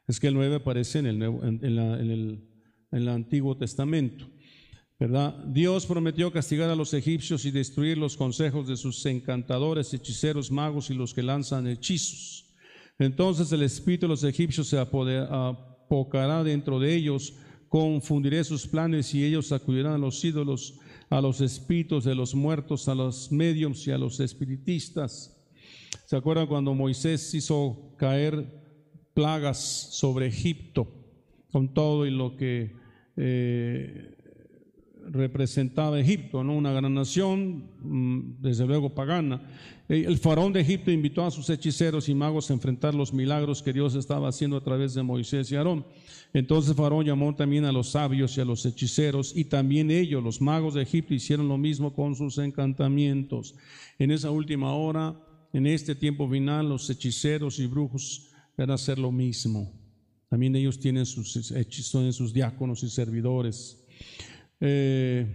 Es que el 9 aparece en el, el Antiguo Testamento. ¿verdad? Dios prometió castigar a los egipcios y destruir los consejos de sus encantadores, hechiceros, magos y los que lanzan hechizos. Entonces el espíritu de los egipcios se apocará dentro de ellos, confundiré sus planes y ellos acudirán a los ídolos, a los espíritus de los muertos, a los mediums y a los espiritistas. ¿Se acuerdan cuando Moisés hizo caer plagas sobre Egipto con todo y lo que eh, representaba Egipto, ¿no? una gran nación, mm, desde luego pagana. Eh, el faraón de Egipto invitó a sus hechiceros y magos a enfrentar los milagros que Dios estaba haciendo a través de Moisés y Aarón. Entonces faraón llamó también a los sabios y a los hechiceros y también ellos, los magos de Egipto, hicieron lo mismo con sus encantamientos. En esa última hora, en este tiempo final, los hechiceros y brujos van a hacer lo mismo. También ellos tienen sus hechizos, sus diáconos y servidores. Eh,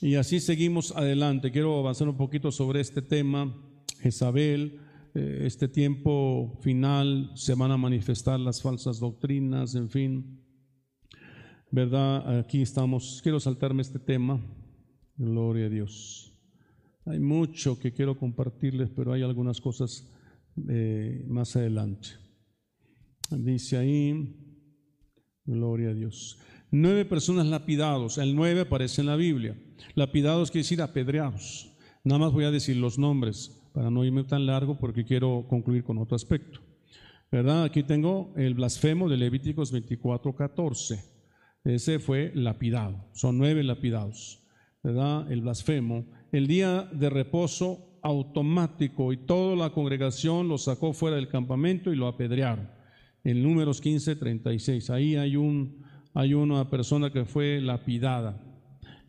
y así seguimos adelante. Quiero avanzar un poquito sobre este tema. Jezabel, eh, este tiempo final se van a manifestar las falsas doctrinas, en fin. ¿Verdad? Aquí estamos. Quiero saltarme este tema. Gloria a Dios. Hay mucho que quiero compartirles, pero hay algunas cosas eh, más adelante. Dice ahí, gloria a Dios. Nueve personas lapidados. El nueve aparece en la Biblia. Lapidados quiere decir apedreados. Nada más voy a decir los nombres para no irme tan largo porque quiero concluir con otro aspecto. ¿Verdad? Aquí tengo el blasfemo de Levíticos 24, 14. Ese fue lapidado. Son nueve lapidados. ¿Verdad? El blasfemo. El día de reposo automático y toda la congregación lo sacó fuera del campamento y lo apedrearon. En números 15, 36. Ahí hay un hay una persona que fue lapidada.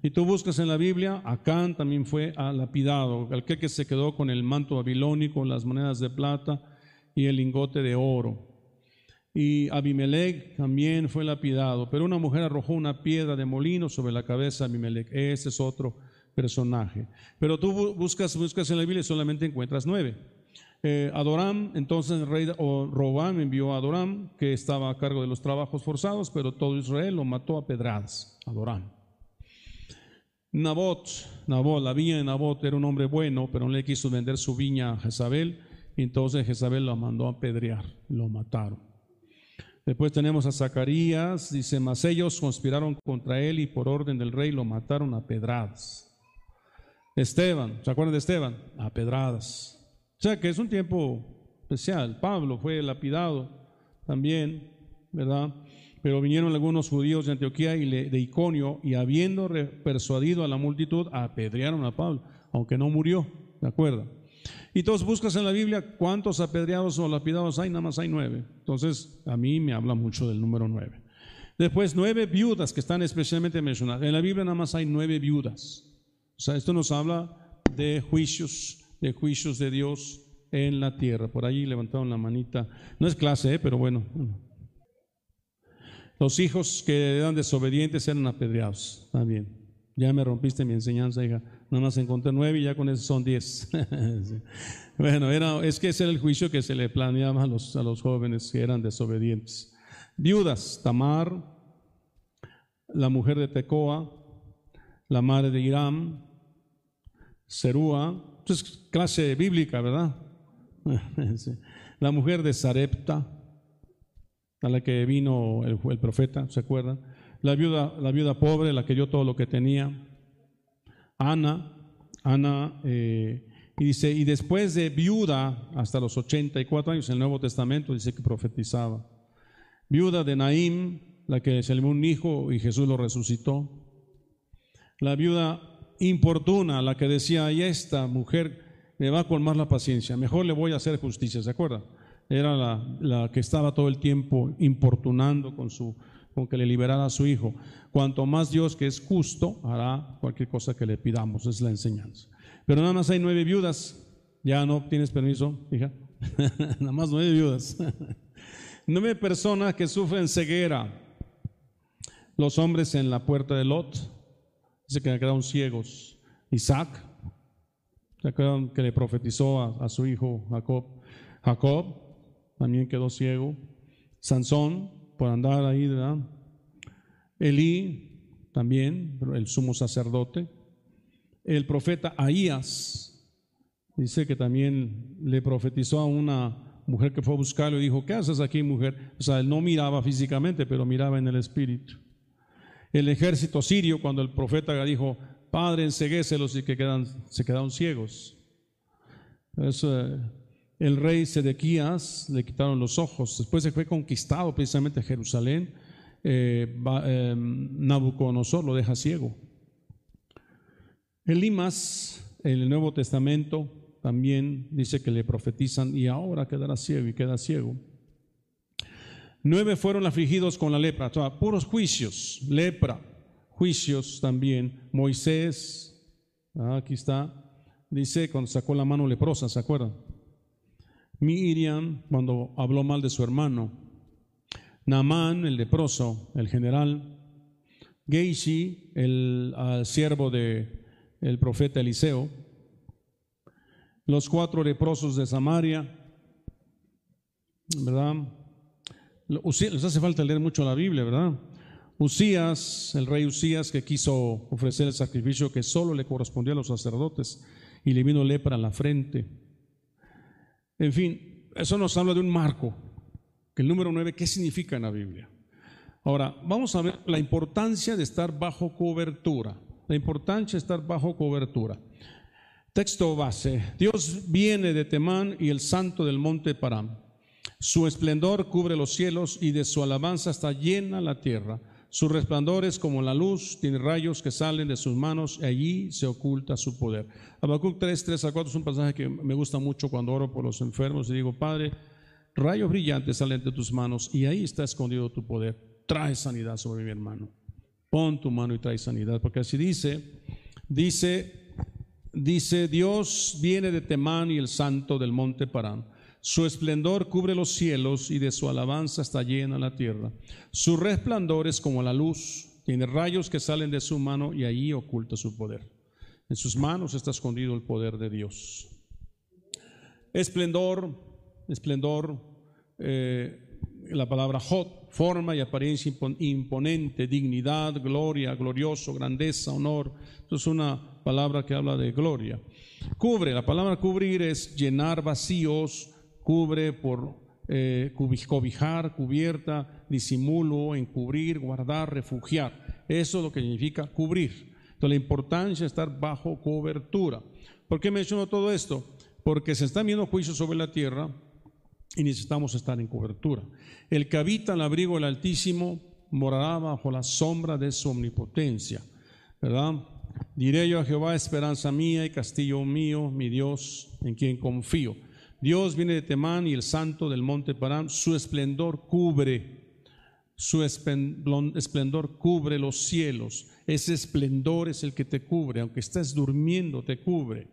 Y tú buscas en la Biblia, Acán también fue lapidado, aquel que se quedó con el manto babilónico, las monedas de plata y el lingote de oro. y Abimelech también fue lapidado, pero una mujer arrojó una piedra de molino sobre la cabeza de Abimelech. Ese es otro personaje. Pero tú buscas, buscas en la Biblia y solamente encuentras nueve. Eh, Adoram, entonces el rey Robán envió a Adoram, que estaba a cargo de los trabajos forzados, pero todo Israel lo mató a pedradas. Adoram. Nabot, Nabot, la viña de Nabot era un hombre bueno, pero no le quiso vender su viña a Jezabel, entonces Jezabel lo mandó a apedrear, lo mataron. Después tenemos a Zacarías, dice, mas ellos conspiraron contra él y por orden del rey lo mataron a pedradas. Esteban, ¿se acuerdan de Esteban? A pedradas. O sea que es un tiempo especial. Pablo fue lapidado también, ¿verdad? Pero vinieron algunos judíos de Antioquía y de Iconio y habiendo persuadido a la multitud, apedrearon a Pablo, aunque no murió, ¿de acuerdo? Y todos buscas en la Biblia cuántos apedreados o lapidados hay, nada más hay nueve. Entonces, a mí me habla mucho del número nueve. Después, nueve viudas que están especialmente mencionadas. En la Biblia nada más hay nueve viudas. O sea, esto nos habla de juicios, de juicios de Dios en la tierra. Por ahí levantaron la manita. No es clase, ¿eh? pero bueno. Los hijos que eran desobedientes eran apedreados también. Ya me rompiste mi enseñanza, hija. Nada más encontré nueve y ya con eso son diez. Bueno, era, es que ese era el juicio que se le planeaba a los, a los jóvenes que eran desobedientes. Viudas, Tamar, la mujer de Tecoa, la madre de Irán, Serúa, pues, clase bíblica, ¿verdad? La mujer de Sarepta, a la que vino el, profeta, ¿se acuerdan? la viuda, la viuda pobre, la que dio todo lo que tenía. Ana, Ana, eh, y dice, y después de viuda hasta los 84 años en el Nuevo Testamento dice que profetizaba. Viuda de Naim, la que se le dio un hijo y Jesús lo resucitó. La viuda importuna, la que decía, y esta mujer me va a colmar la paciencia, mejor le voy a hacer justicia, ¿se acuerda? Era la, la que estaba todo el tiempo importunando con su con que le liberara a su hijo. Cuanto más Dios, que es justo, hará cualquier cosa que le pidamos, es la enseñanza. Pero nada más hay nueve viudas. Ya no tienes permiso, hija. nada más nueve viudas. nueve personas que sufren ceguera. Los hombres en la puerta de Lot, se quedaron ciegos. Isaac, se acuerdan que le profetizó a, a su hijo Jacob. Jacob también quedó ciego. Sansón, por andar ahí, ¿verdad? Elí, también, el sumo sacerdote. El profeta Ahías, dice que también le profetizó a una mujer que fue a buscarlo y dijo, ¿qué haces aquí, mujer? O sea, él no miraba físicamente, pero miraba en el espíritu. El ejército sirio, cuando el profeta dijo, Padre, enseguéselos y que quedan, se quedaron ciegos. Eso, eh, el rey Sedequías le quitaron los ojos. Después se fue conquistado precisamente Jerusalén. Eh, eh, Nabucodonosor lo deja ciego. Elimas, en el Nuevo Testamento, también dice que le profetizan y ahora quedará ciego y queda ciego. Nueve fueron afligidos con la lepra, puros juicios, lepra, juicios también. Moisés, ah, aquí está, dice cuando sacó la mano leprosa, ¿se acuerdan? Miriam cuando habló mal de su hermano, Naamán, el leproso, el general, Geishi, el siervo del el profeta Eliseo, los cuatro leprosos de Samaria, ¿verdad? Les hace falta leer mucho la Biblia, ¿verdad? Usías, el rey Usías, que quiso ofrecer el sacrificio que solo le correspondía a los sacerdotes y le vino lepra a la frente. En fin, eso nos habla de un marco, que el número 9, ¿qué significa en la Biblia? Ahora, vamos a ver la importancia de estar bajo cobertura, la importancia de estar bajo cobertura. Texto base, Dios viene de Temán y el santo del monte Param. Su esplendor cubre los cielos y de su alabanza está llena la tierra. Su resplandor es como la luz, tiene rayos que salen de sus manos y allí se oculta su poder. Habacuc 3, 3 a 4 es un pasaje que me gusta mucho cuando oro por los enfermos y digo, Padre, rayos brillantes salen de tus manos y ahí está escondido tu poder. Trae sanidad sobre mi hermano. Pon tu mano y trae sanidad, porque así dice, dice, dice, Dios viene de Temán y el santo del monte Parán. Su esplendor cubre los cielos y de su alabanza está llena la tierra. Su resplandor es como la luz, tiene rayos que salen de su mano y allí oculta su poder. En sus manos está escondido el poder de Dios. Esplendor, esplendor, eh, la palabra hot, forma y apariencia imponente, dignidad, gloria, glorioso, grandeza, honor. Esto es una palabra que habla de gloria. Cubre, la palabra cubrir es llenar vacíos, cubre por eh, cobijar, cubierta, disimulo, encubrir, guardar, refugiar. Eso es lo que significa cubrir. Entonces la importancia de estar bajo cobertura. ¿Por qué menciono todo esto? Porque se están viendo juicios sobre la tierra y necesitamos estar en cobertura. El que habita el abrigo del Altísimo morará bajo la sombra de su omnipotencia, ¿verdad? Diré yo a Jehová, esperanza mía y castillo mío, mi Dios, en quien confío. Dios viene de Temán y el santo del monte Parán, su esplendor cubre, su esplendor cubre los cielos. Ese esplendor es el que te cubre, aunque estés durmiendo, te cubre.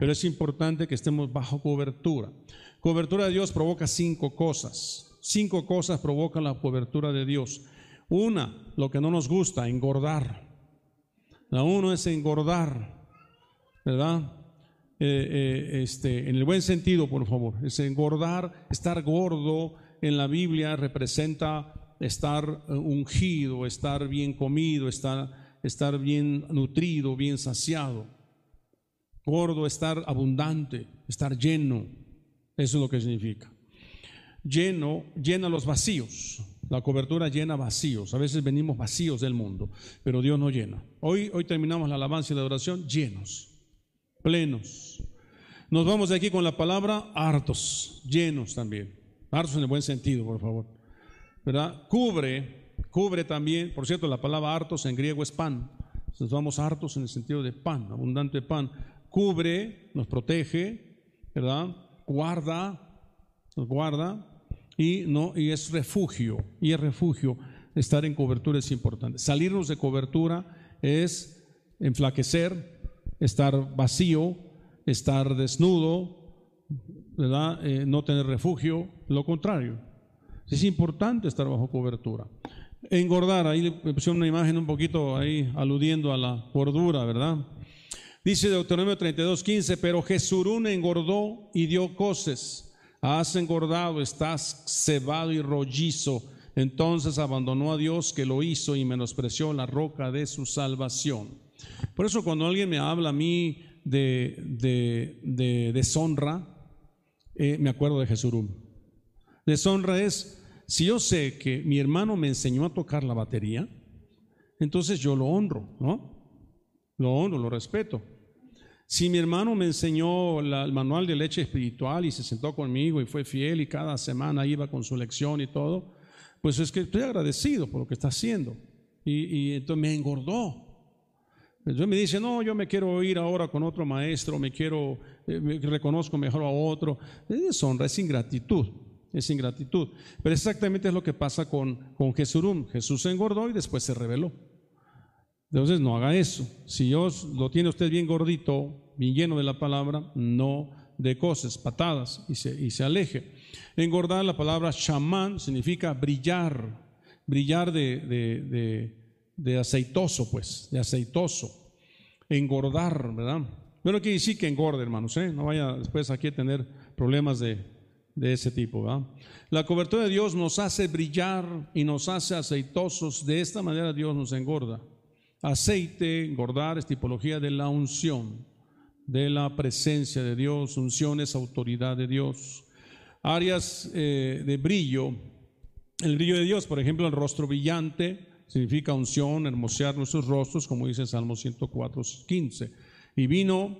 Pero es importante que estemos bajo cobertura. Cobertura de Dios provoca cinco cosas. Cinco cosas provocan la cobertura de Dios. Una, lo que no nos gusta, engordar. La uno es engordar, ¿verdad? Eh, eh, este, en el buen sentido, por favor. Es engordar, estar gordo en la Biblia representa estar eh, ungido, estar bien comido, estar, estar bien nutrido, bien saciado. Gordo, estar abundante, estar lleno. Eso es lo que significa. Lleno, llena los vacíos. La cobertura llena vacíos. A veces venimos vacíos del mundo, pero Dios no llena. Hoy, hoy terminamos la alabanza y la oración llenos, plenos. Nos vamos de aquí con la palabra hartos, llenos también. Hartos en el buen sentido, por favor. ¿Verdad? Cubre, cubre también. Por cierto, la palabra hartos en griego es pan. Nos vamos hartos en el sentido de pan, abundante pan. Cubre, nos protege, ¿verdad? guarda, nos guarda y, no, y es refugio. Y es refugio. Estar en cobertura es importante. Salirnos de cobertura es enflaquecer, estar vacío, estar desnudo, ¿verdad? Eh, no tener refugio, lo contrario. Es importante estar bajo cobertura. Engordar, ahí le una imagen un poquito ahí aludiendo a la gordura, ¿verdad? Dice Deuteronomio 32, 15, pero Jesurún engordó y dio coces. Has engordado, estás cebado y rollizo. Entonces abandonó a Dios que lo hizo y menospreció la roca de su salvación. Por eso cuando alguien me habla a mí de, de, deshonra, eh, me acuerdo de Jesurún. Deshonra es, si yo sé que mi hermano me enseñó a tocar la batería, entonces yo lo honro, ¿no? Lo honro, lo respeto. Si mi hermano me enseñó el manual de leche espiritual y se sentó conmigo y fue fiel y cada semana iba con su lección y todo, pues es que estoy agradecido por lo que está haciendo. Y, entonces me engordó. Entonces me dice, no, yo me quiero ir ahora con otro maestro, me quiero, eh, reconozco mejor a otro. Es deshonra, es ingratitud, es ingratitud. Pero exactamente es lo que pasa con, con Jesurum. Jesús se engordó y después se reveló. Entonces no haga eso. Si Dios lo tiene usted bien gordito, bien lleno de la palabra, no de cosas, patadas, y se, y se aleje. Engordar, la palabra chamán significa brillar, brillar de, de, aceitoso, pues, de aceitoso. Engordar, ¿verdad? Bueno, quiere decir que engorde, hermanos, ¿eh? No vaya después aquí a tener problemas de, de ese tipo, ¿verdad? La cobertura de Dios nos hace brillar y nos hace aceitosos. De esta manera Dios nos engorda. Aceite, engordar, es tipología de la unción de la presencia de Dios, unciones, autoridad de Dios. Áreas eh, de brillo, el brillo de Dios, por ejemplo, el rostro brillante significa unción, hermosear nuestros rostros, como dice Salmo 104, 15. Y vino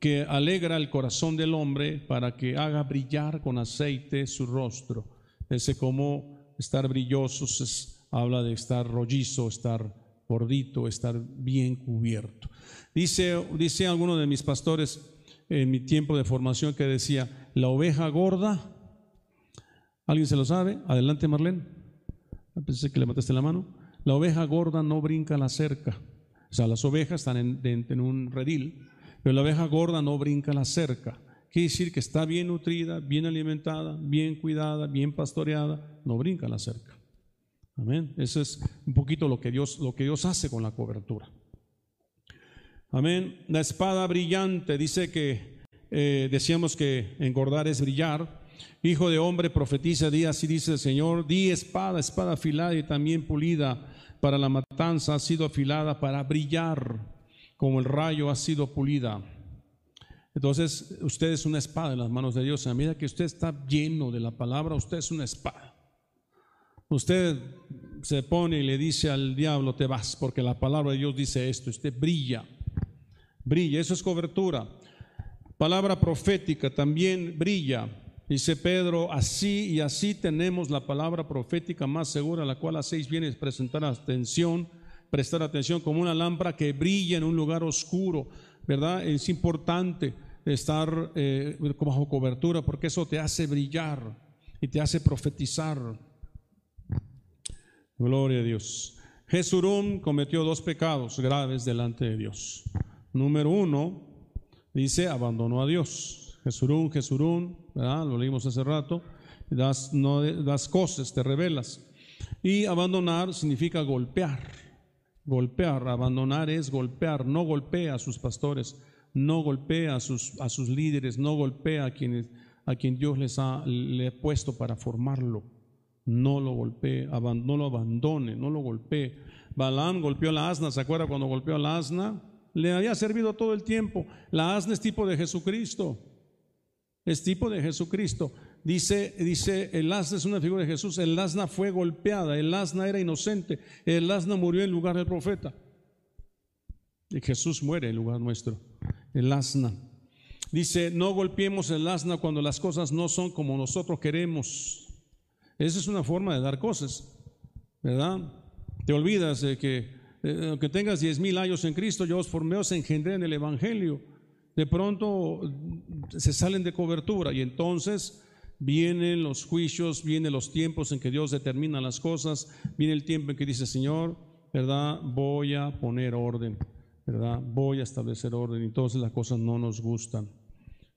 que alegra el corazón del hombre para que haga brillar con aceite su rostro. Ese como estar brillosos habla de estar rollizo, estar gordito, estar bien cubierto. Dice, dice alguno de mis pastores en mi tiempo de formación que decía, la oveja gorda, ¿alguien se lo sabe? Adelante, Marlene. Pensé que levantaste la mano. La oveja gorda no brinca la cerca. O sea, las ovejas están en, un redil, pero la oveja gorda no brinca la cerca. quiere decir que está bien nutrida, bien alimentada, bien cuidada, bien pastoreada, no brinca la cerca. Amén. Eso es un poquito lo que Dios, lo que Dios hace con la cobertura. Amén. La espada brillante dice que eh, decíamos que engordar es brillar. Hijo de hombre, profetiza, di así dice el Señor, di espada, espada afilada y también pulida para la matanza, ha sido afilada para brillar, como el rayo ha sido pulida. Entonces, usted es una espada en las manos de Dios. A medida que usted está lleno de la palabra, usted es una espada. Usted se pone y le dice al diablo, te vas, porque la palabra de Dios dice esto, usted brilla, brilla, eso es cobertura. Palabra profética también brilla. Dice Pedro, así y así tenemos la palabra profética más segura, la cual hacéis bien es presentar atención, prestar atención como una lámpara que brilla en un lugar oscuro, ¿verdad? Es importante estar eh, bajo cobertura porque eso te hace brillar y te hace profetizar. Gloria a Dios. Jesurún cometió dos pecados graves delante de Dios. Número uno, dice, abandonó a Dios. Jesurún, Jesurún, ¿verdad? lo leímos hace rato, das, cosas, te revelas. Y abandonar significa golpear. Golpear, abandonar es golpear, no golpea a sus pastores, no golpea a sus, a sus líderes, no golpea a, quienes, a quien Dios les ha le ha puesto para formarlo. No lo golpee, no lo abandone, no lo golpee. Balaam golpeó a la asna, ¿se acuerda cuando golpeó a la asna? Le había servido todo el tiempo. La asna es tipo de Jesucristo. Es tipo de Jesucristo. Dice, dice, el asna es una figura de Jesús. El asna fue golpeada, el asna era inocente. El asna murió en lugar del profeta. Y Jesús muere en lugar nuestro. El asna. Dice, no golpeemos el asna cuando las cosas no son como nosotros queremos. Esa es una forma de dar cosas, ¿verdad? Te olvidas de que, aunque tengas diez mil años en Cristo, yo os formé, os engendré en el Evangelio. De pronto se salen de cobertura y entonces vienen los juicios, vienen los tiempos en que Dios determina las cosas, viene el tiempo en que dice, Señor, ¿verdad? Voy a poner orden, ¿verdad? Voy a establecer orden entonces las cosas no nos gustan,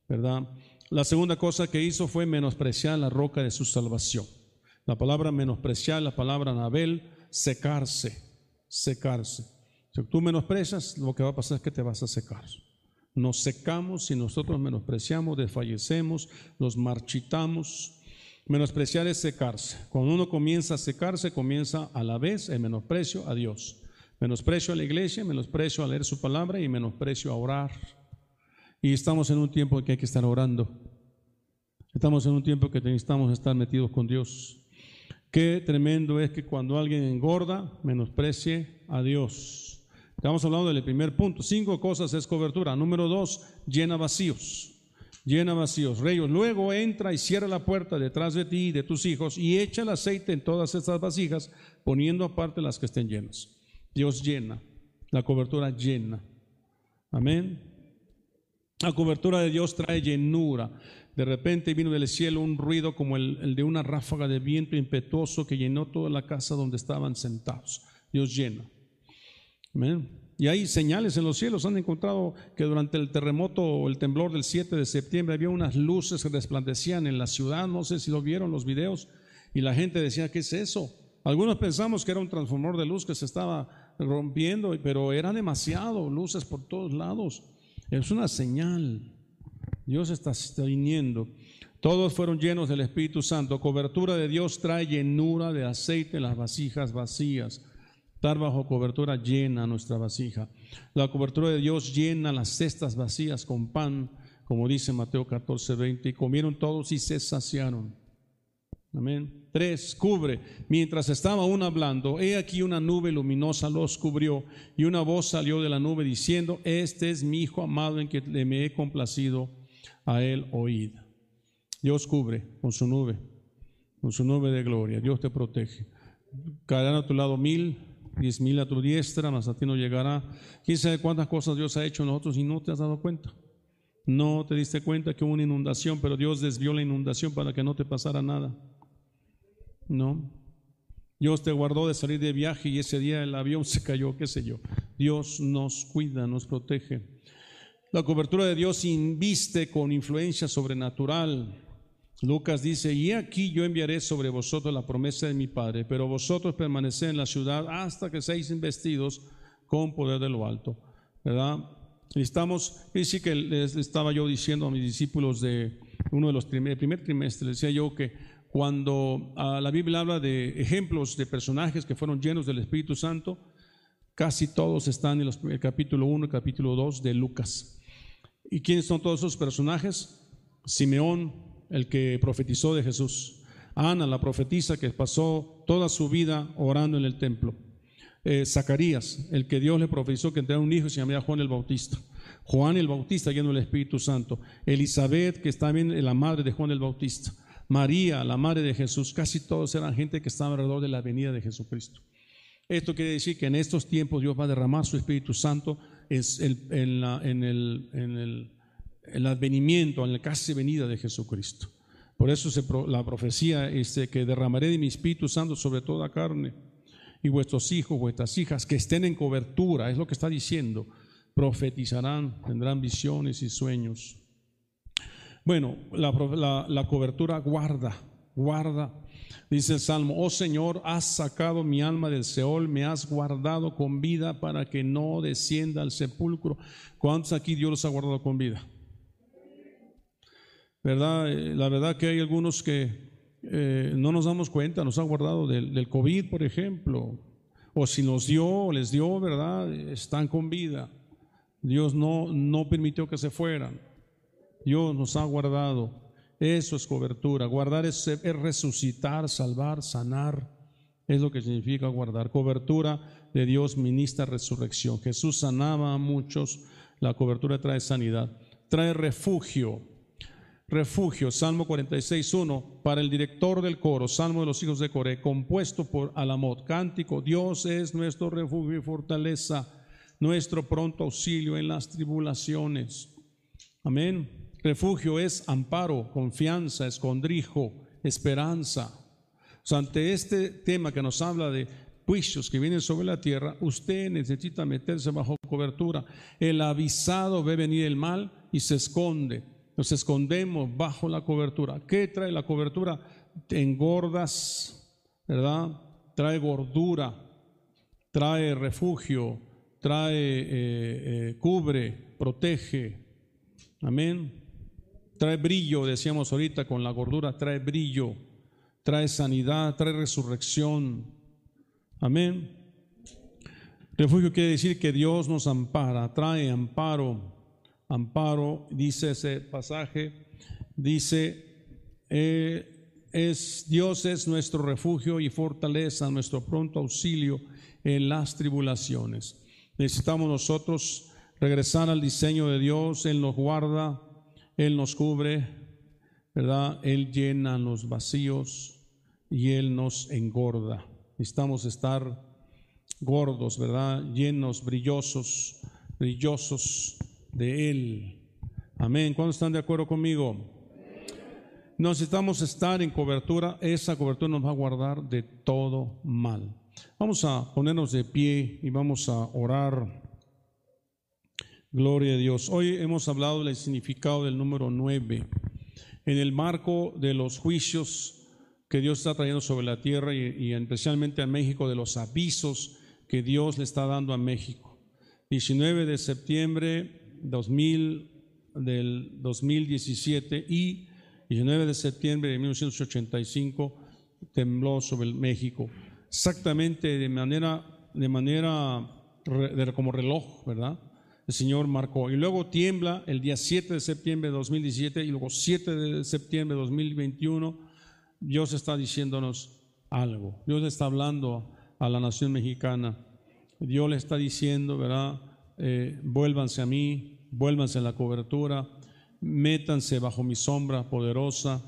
¿verdad? La segunda cosa que hizo fue menospreciar la roca de su salvación. La palabra menospreciar, la palabra Nabel, secarse, secarse. Si tú menosprecias, lo que va a pasar es que te vas a secar. Nos secamos si nosotros menospreciamos, desfallecemos, nos marchitamos. Menospreciar es secarse. Cuando uno comienza a secarse, comienza a la vez el menosprecio a Dios. Menosprecio a la iglesia, menosprecio a leer su palabra y menosprecio a orar. Y estamos en un tiempo en que hay que estar orando. Estamos en un tiempo que necesitamos estar metidos con Dios. Qué tremendo es que cuando alguien engorda, menosprecie a Dios. Estamos hablando del primer punto. Cinco cosas es cobertura. Número dos, llena vacíos. Llena vacíos. Reyes, luego entra y cierra la puerta detrás de ti y de tus hijos y echa el aceite en todas estas vasijas, poniendo aparte las que estén llenas. Dios llena. La cobertura llena. Amén. La cobertura de Dios trae llenura. De repente vino del cielo un ruido como el, de una ráfaga de viento impetuoso que llenó toda la casa donde estaban sentados. Dios llena. Y hay señales en los cielos. Han encontrado que durante el terremoto o el temblor del 7 de septiembre había unas luces que resplandecían en la ciudad. No sé si lo vieron los videos. Y la gente decía, ¿qué es eso? Algunos pensamos que era un transformador de luz que se estaba rompiendo, pero era demasiado, luces por todos lados. Es una señal. Dios está, viniendo. Todos fueron llenos del Espíritu Santo. Cobertura de Dios trae llenura de aceite en las vasijas vacías. Estar bajo cobertura llena nuestra vasija. La cobertura de Dios llena las cestas vacías con pan, como dice Mateo 14, 20. Y comieron todos y se saciaron. Amén. Tres, cubre. Mientras estaba aún hablando, he aquí una nube luminosa los cubrió y una voz salió de la nube diciendo, este es mi Hijo amado en que me he complacido a Él oíd. Dios cubre con su nube, con su nube de gloria. Dios te protege. Caerán a tu lado mil, diez mil a tu diestra, mas a ti no llegará. ¿Quién sabe cuántas cosas Dios ha hecho en nosotros y no te has dado cuenta? No te diste cuenta que hubo una inundación, pero Dios desvió la inundación para que no te pasara nada. No. Dios te guardó de salir de viaje y ese día el avión se cayó, qué sé yo. Dios nos cuida, nos protege. La cobertura de Dios inviste con influencia sobrenatural. Lucas dice, y aquí yo enviaré sobre vosotros la promesa de mi Padre, pero vosotros permaneced en la ciudad hasta que seáis investidos con poder de lo alto. ¿Verdad? Estamos, sí que les estaba yo diciendo a mis discípulos de uno de los primer, primer trimestre, decía yo que cuando ah, la Biblia habla de ejemplos de personajes que fueron llenos del Espíritu Santo, casi todos están en el capítulo 1 y capítulo 2 de Lucas. ¿Y quiénes son todos esos personajes? Simeón, el que profetizó de Jesús. Ana, la profetisa que pasó toda su vida orando en el templo. Eh, Zacarías, el que Dios le profetizó que tendría un hijo se llamaba Juan el Bautista. Juan el Bautista lleno del Espíritu Santo. Elizabeth, que está bien la madre de Juan el Bautista. María, la madre de Jesús. Casi todos eran gente que estaba alrededor de la venida de Jesucristo. Esto quiere decir que en estos tiempos Dios va a derramar su Espíritu Santo en, el, el, advenimiento, en la casi venida de Jesucristo. Por eso la profecía este, que derramaré de mi Espíritu Santo sobre toda carne y vuestros hijos, vuestras hijas, que estén en cobertura, es lo que está diciendo, profetizarán, tendrán visiones y sueños. Bueno, la, la cobertura guarda, guarda. Dice el Salmo, oh Señor, has sacado mi alma del Seol, me has guardado con vida para que no descienda al sepulcro. ¿Cuántos aquí Dios los ha guardado con vida? ¿Verdad? Eh, la verdad que hay algunos que eh, no nos damos cuenta, nos ha guardado del, del, COVID, por ejemplo, o si nos dio les dio, ¿verdad? Están con vida. Dios no, no permitió que se fueran. Dios nos ha guardado. Eso es cobertura. Guardar es, es, resucitar, salvar, sanar. Es lo que significa guardar. Cobertura de Dios ministra resurrección. Jesús sanaba a muchos. La cobertura trae sanidad. Trae refugio. Refugio. Salmo 46.1. Para el director del coro. Salmo de los hijos de Coré. Compuesto por Alamot. Cántico. Dios es nuestro refugio y fortaleza. Nuestro pronto auxilio en las tribulaciones. Amén. Refugio es amparo, confianza, escondrijo, esperanza. Ante este tema que nos habla de juicios que vienen sobre la tierra, usted necesita meterse bajo cobertura. El avisado ve venir el mal y se esconde. Nos escondemos bajo la cobertura. ¿Qué trae la cobertura? Engordas, ¿verdad? Trae gordura, trae refugio, trae, eh, eh, cubre, protege. Amén. Trae brillo, decíamos ahorita, con la gordura trae brillo, trae sanidad, trae resurrección. Amén. Refugio quiere decir que Dios nos ampara, trae amparo. Amparo, dice ese pasaje, dice, eh, es, Dios es nuestro refugio y fortaleza, nuestro pronto auxilio en las tribulaciones. Necesitamos nosotros regresar al diseño de Dios, Él nos guarda, él nos cubre, ¿verdad? Él llena los vacíos y Él nos engorda. Necesitamos estar gordos, ¿verdad? Llenos, brillosos, brillosos de Él. Amén. ¿Cuándo están de acuerdo conmigo? Necesitamos estar en cobertura. Esa cobertura nos va a guardar de todo mal. Vamos a ponernos de pie y vamos a orar. Gloria a Dios. Hoy hemos hablado del significado del número 9 en el marco de los juicios que Dios está trayendo sobre la tierra y, especialmente a México, de los avisos que Dios le está dando a México. 19 de septiembre 2000, del 2017 y 19 de septiembre de 1985 tembló sobre México. Exactamente de manera, de manera como reloj, ¿verdad? el Señor marcó. Y luego tiembla el día 7 de septiembre de 2017 y luego 7 de septiembre de 2021. Dios está diciéndonos algo. Dios está hablando a la nación mexicana. Dios le está diciendo, ¿verdad? Eh, vuélvanse a mí, vuélvanse a la cobertura, métanse bajo mi sombra poderosa,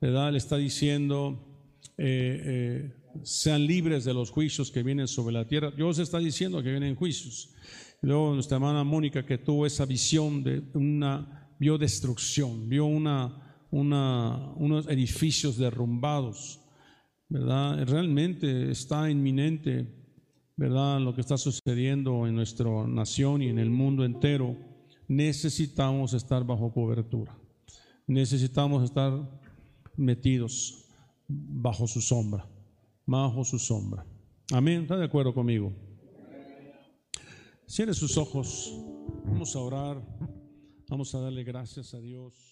¿verdad? Le está diciendo, eh, eh, sean libres de los juicios que vienen sobre la tierra. Dios está diciendo que vienen juicios. Luego nuestra hermana Mónica que tuvo esa visión de una, vio destrucción, vio una, unos edificios derrumbados, ¿verdad? Realmente está inminente, ¿verdad? Lo que está sucediendo en nuestra nación y en el mundo entero. necesitamos estar bajo cobertura. Necesitamos estar metidos bajo su sombra, bajo su sombra. Amén. ¿Está de acuerdo conmigo? Cierre sus ojos. Vamos a orar. Vamos a darle gracias a Dios.